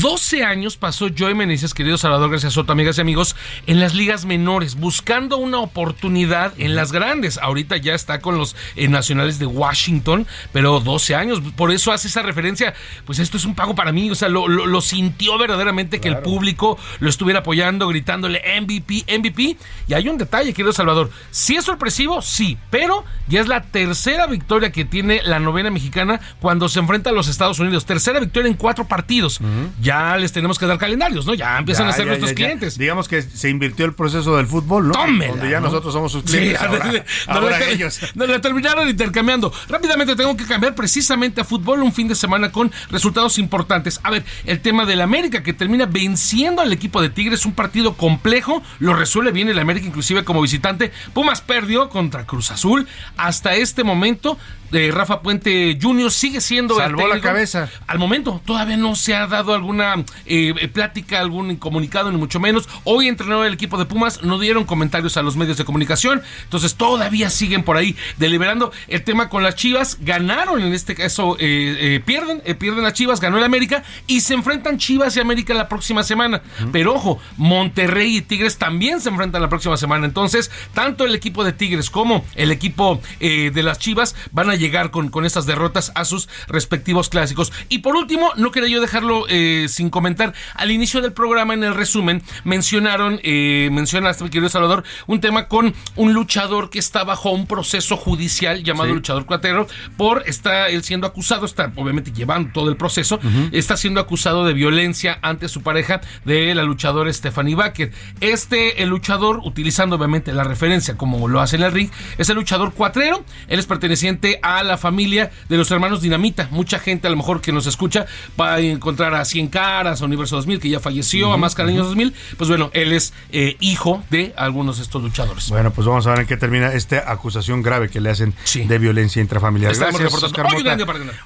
12 años pasó Joey Meneses, querido Salvador García Soto, amigas y amigos, en las ligas menores, buscando una oportunidad en las grandes. Ahorita ya está con los eh, nacionales de Washington, pero 12 años. Por eso hace esa referencia. Pues esto es un pago para mí. O sea, lo, lo- lo sintió verdaderamente que el público lo estuviera apoyando, gritándole MVP, MVP. Y hay un detalle, querido Salvador. Sí es sorpresivo, sí, pero ya es la tercera victoria que tiene la novena mexicana cuando se enfrenta a los Estados Unidos. Tercera victoria en cuatro partidos. Ya les tenemos que dar calendarios, ¿no? Ya empiezan Ya, a ser ya, nuestros ya, clientes. Digamos que se invirtió el proceso del fútbol, ¿no? Tómela, Donde ya ¿no? nosotros somos sus Sí, clientes. ahora nos ahora la- ellos. nos la terminaron intercambiando. Rápidamente tengo que cambiar precisamente a fútbol un fin de semana con resultados importantes. A ver, el tema del América que termina venciendo al equipo de Tigres, un partido complejo, lo resuelve bien el América inclusive como visitante. Pumas perdió contra Cruz Azul. Hasta este momento, eh, Rafa Puente Jr. sigue siendo el Salvó la técnico. cabeza. Al momento todavía no se ha dado alguna eh, eh, plática, algún comunicado, ni mucho menos. Hoy entrenó el equipo de Pumas, no dieron comentarios a los medios de comunicación, entonces todavía siguen por ahí deliberando el tema con las Chivas. Ganaron en este caso, eh, eh, pierden, eh, pierden las Chivas, ganó el América y se enfrentan Chivas y América la próxima semana. Pero ojo, Monterrey y Tigres también se enfrentan la próxima semana. Entonces, tanto el equipo de Tigres como el equipo eh, de las Chivas van a llegar con, con estas derrotas a sus respectivos clásicos. Y por último, no quería yo dejarlo eh, sin comentar. Al inicio del programa, en el resumen, mencionaron, eh, mencionaste, mi querido Salvador, un tema con un luchador que está bajo un proceso judicial llamado Sí. luchador cuatero por está él siendo acusado, está obviamente llevando todo el proceso, está siendo acusado de violencia ante su pareja de la luchadora Stephanie Baker. Este, el luchador, utilizando obviamente la referencia como lo hace en el ring, es el luchador cuatrero, él es perteneciente a la familia de los hermanos Dinamita. Mucha gente a lo mejor que nos escucha va a encontrar a Cien Caras, a Universo 2000, que ya falleció, a Máscara Niños 2000. Pues bueno, él es eh, hijo de algunos de estos luchadores. Bueno, pues vamos a ver en qué termina esta acusación grave que le hacen de violencia intrafamiliar. Estamos Gracias, Hoy.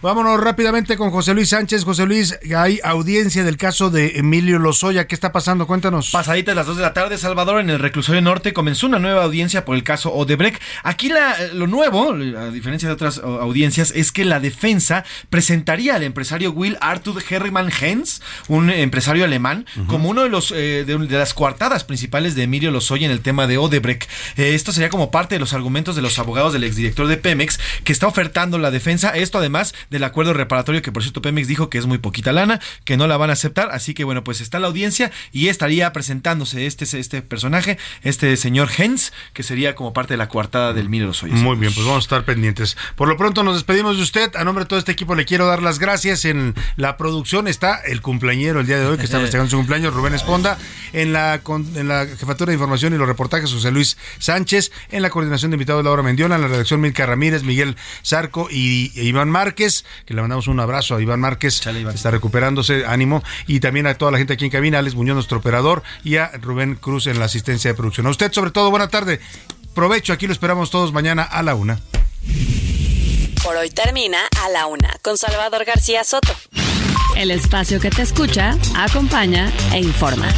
Vámonos rápidamente con José Luis Sánchez. José Luis, hay audiencia del caso de Emilio Lozoya. ¿Qué está pasando? Cuéntanos. Pasaditas las 2 de la tarde, Salvador, en el reclusorio norte comenzó una nueva audiencia por el caso Odebrecht. Aquí la- lo nuevo, a diferencia de otras o, audiencias, es que la defensa presentaría al empresario Will Arthur Herrimann Hens, un empresario alemán, como uno de los eh, de, de las coartadas principales de Emilio Lozoya en el tema de Odebrecht. Eh, esto sería como parte de los argumentos de los abogados del exdirector de Pemex que está ofertando la defensa. Esto además del acuerdo reparatorio que por cierto Pemex dijo que es muy poquita lana, que no la van a aceptar. Así que bueno, pues está la audiencia y estaría presentándose este, este personaje, este señor Hens, que sería como parte de la coartada del Emilio Lozoya. Muy bien, pues vamos a estar pendientes. Por lo pronto nos despedimos de usted. A nombre de todo este equipo le quiero dar las gracias. En la producción está el cumpleañero el día de hoy, que está festejando su cumpleaños, Rubén Esponda. En la, con- en la jefatura de información y los reportajes, José Luis Sánchez. En la coordinación de invitados, Laura Mendiola. En la redacción, Milka Ramírez, Miguel Zarco y, e Iván Márquez. Que le mandamos un abrazo a Iván Márquez. Está recuperándose, ánimo. Y también a toda la gente aquí en cabina, Alex Muñoz, nuestro operador. Y a Rubén Cruz en la asistencia de producción. A usted, sobre todo, buena tarde. Provecho, aquí lo esperamos todos mañana a la una. Por hoy termina a la una con Salvador García Soto. El espacio que te escucha, acompaña e informa.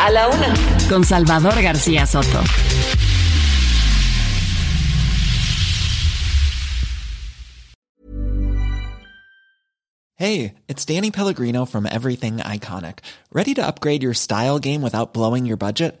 A la una. Con Salvador García Soto. Hey, it's Danny Pellegrino from Everything Iconic. Ready to upgrade your style game without blowing your budget?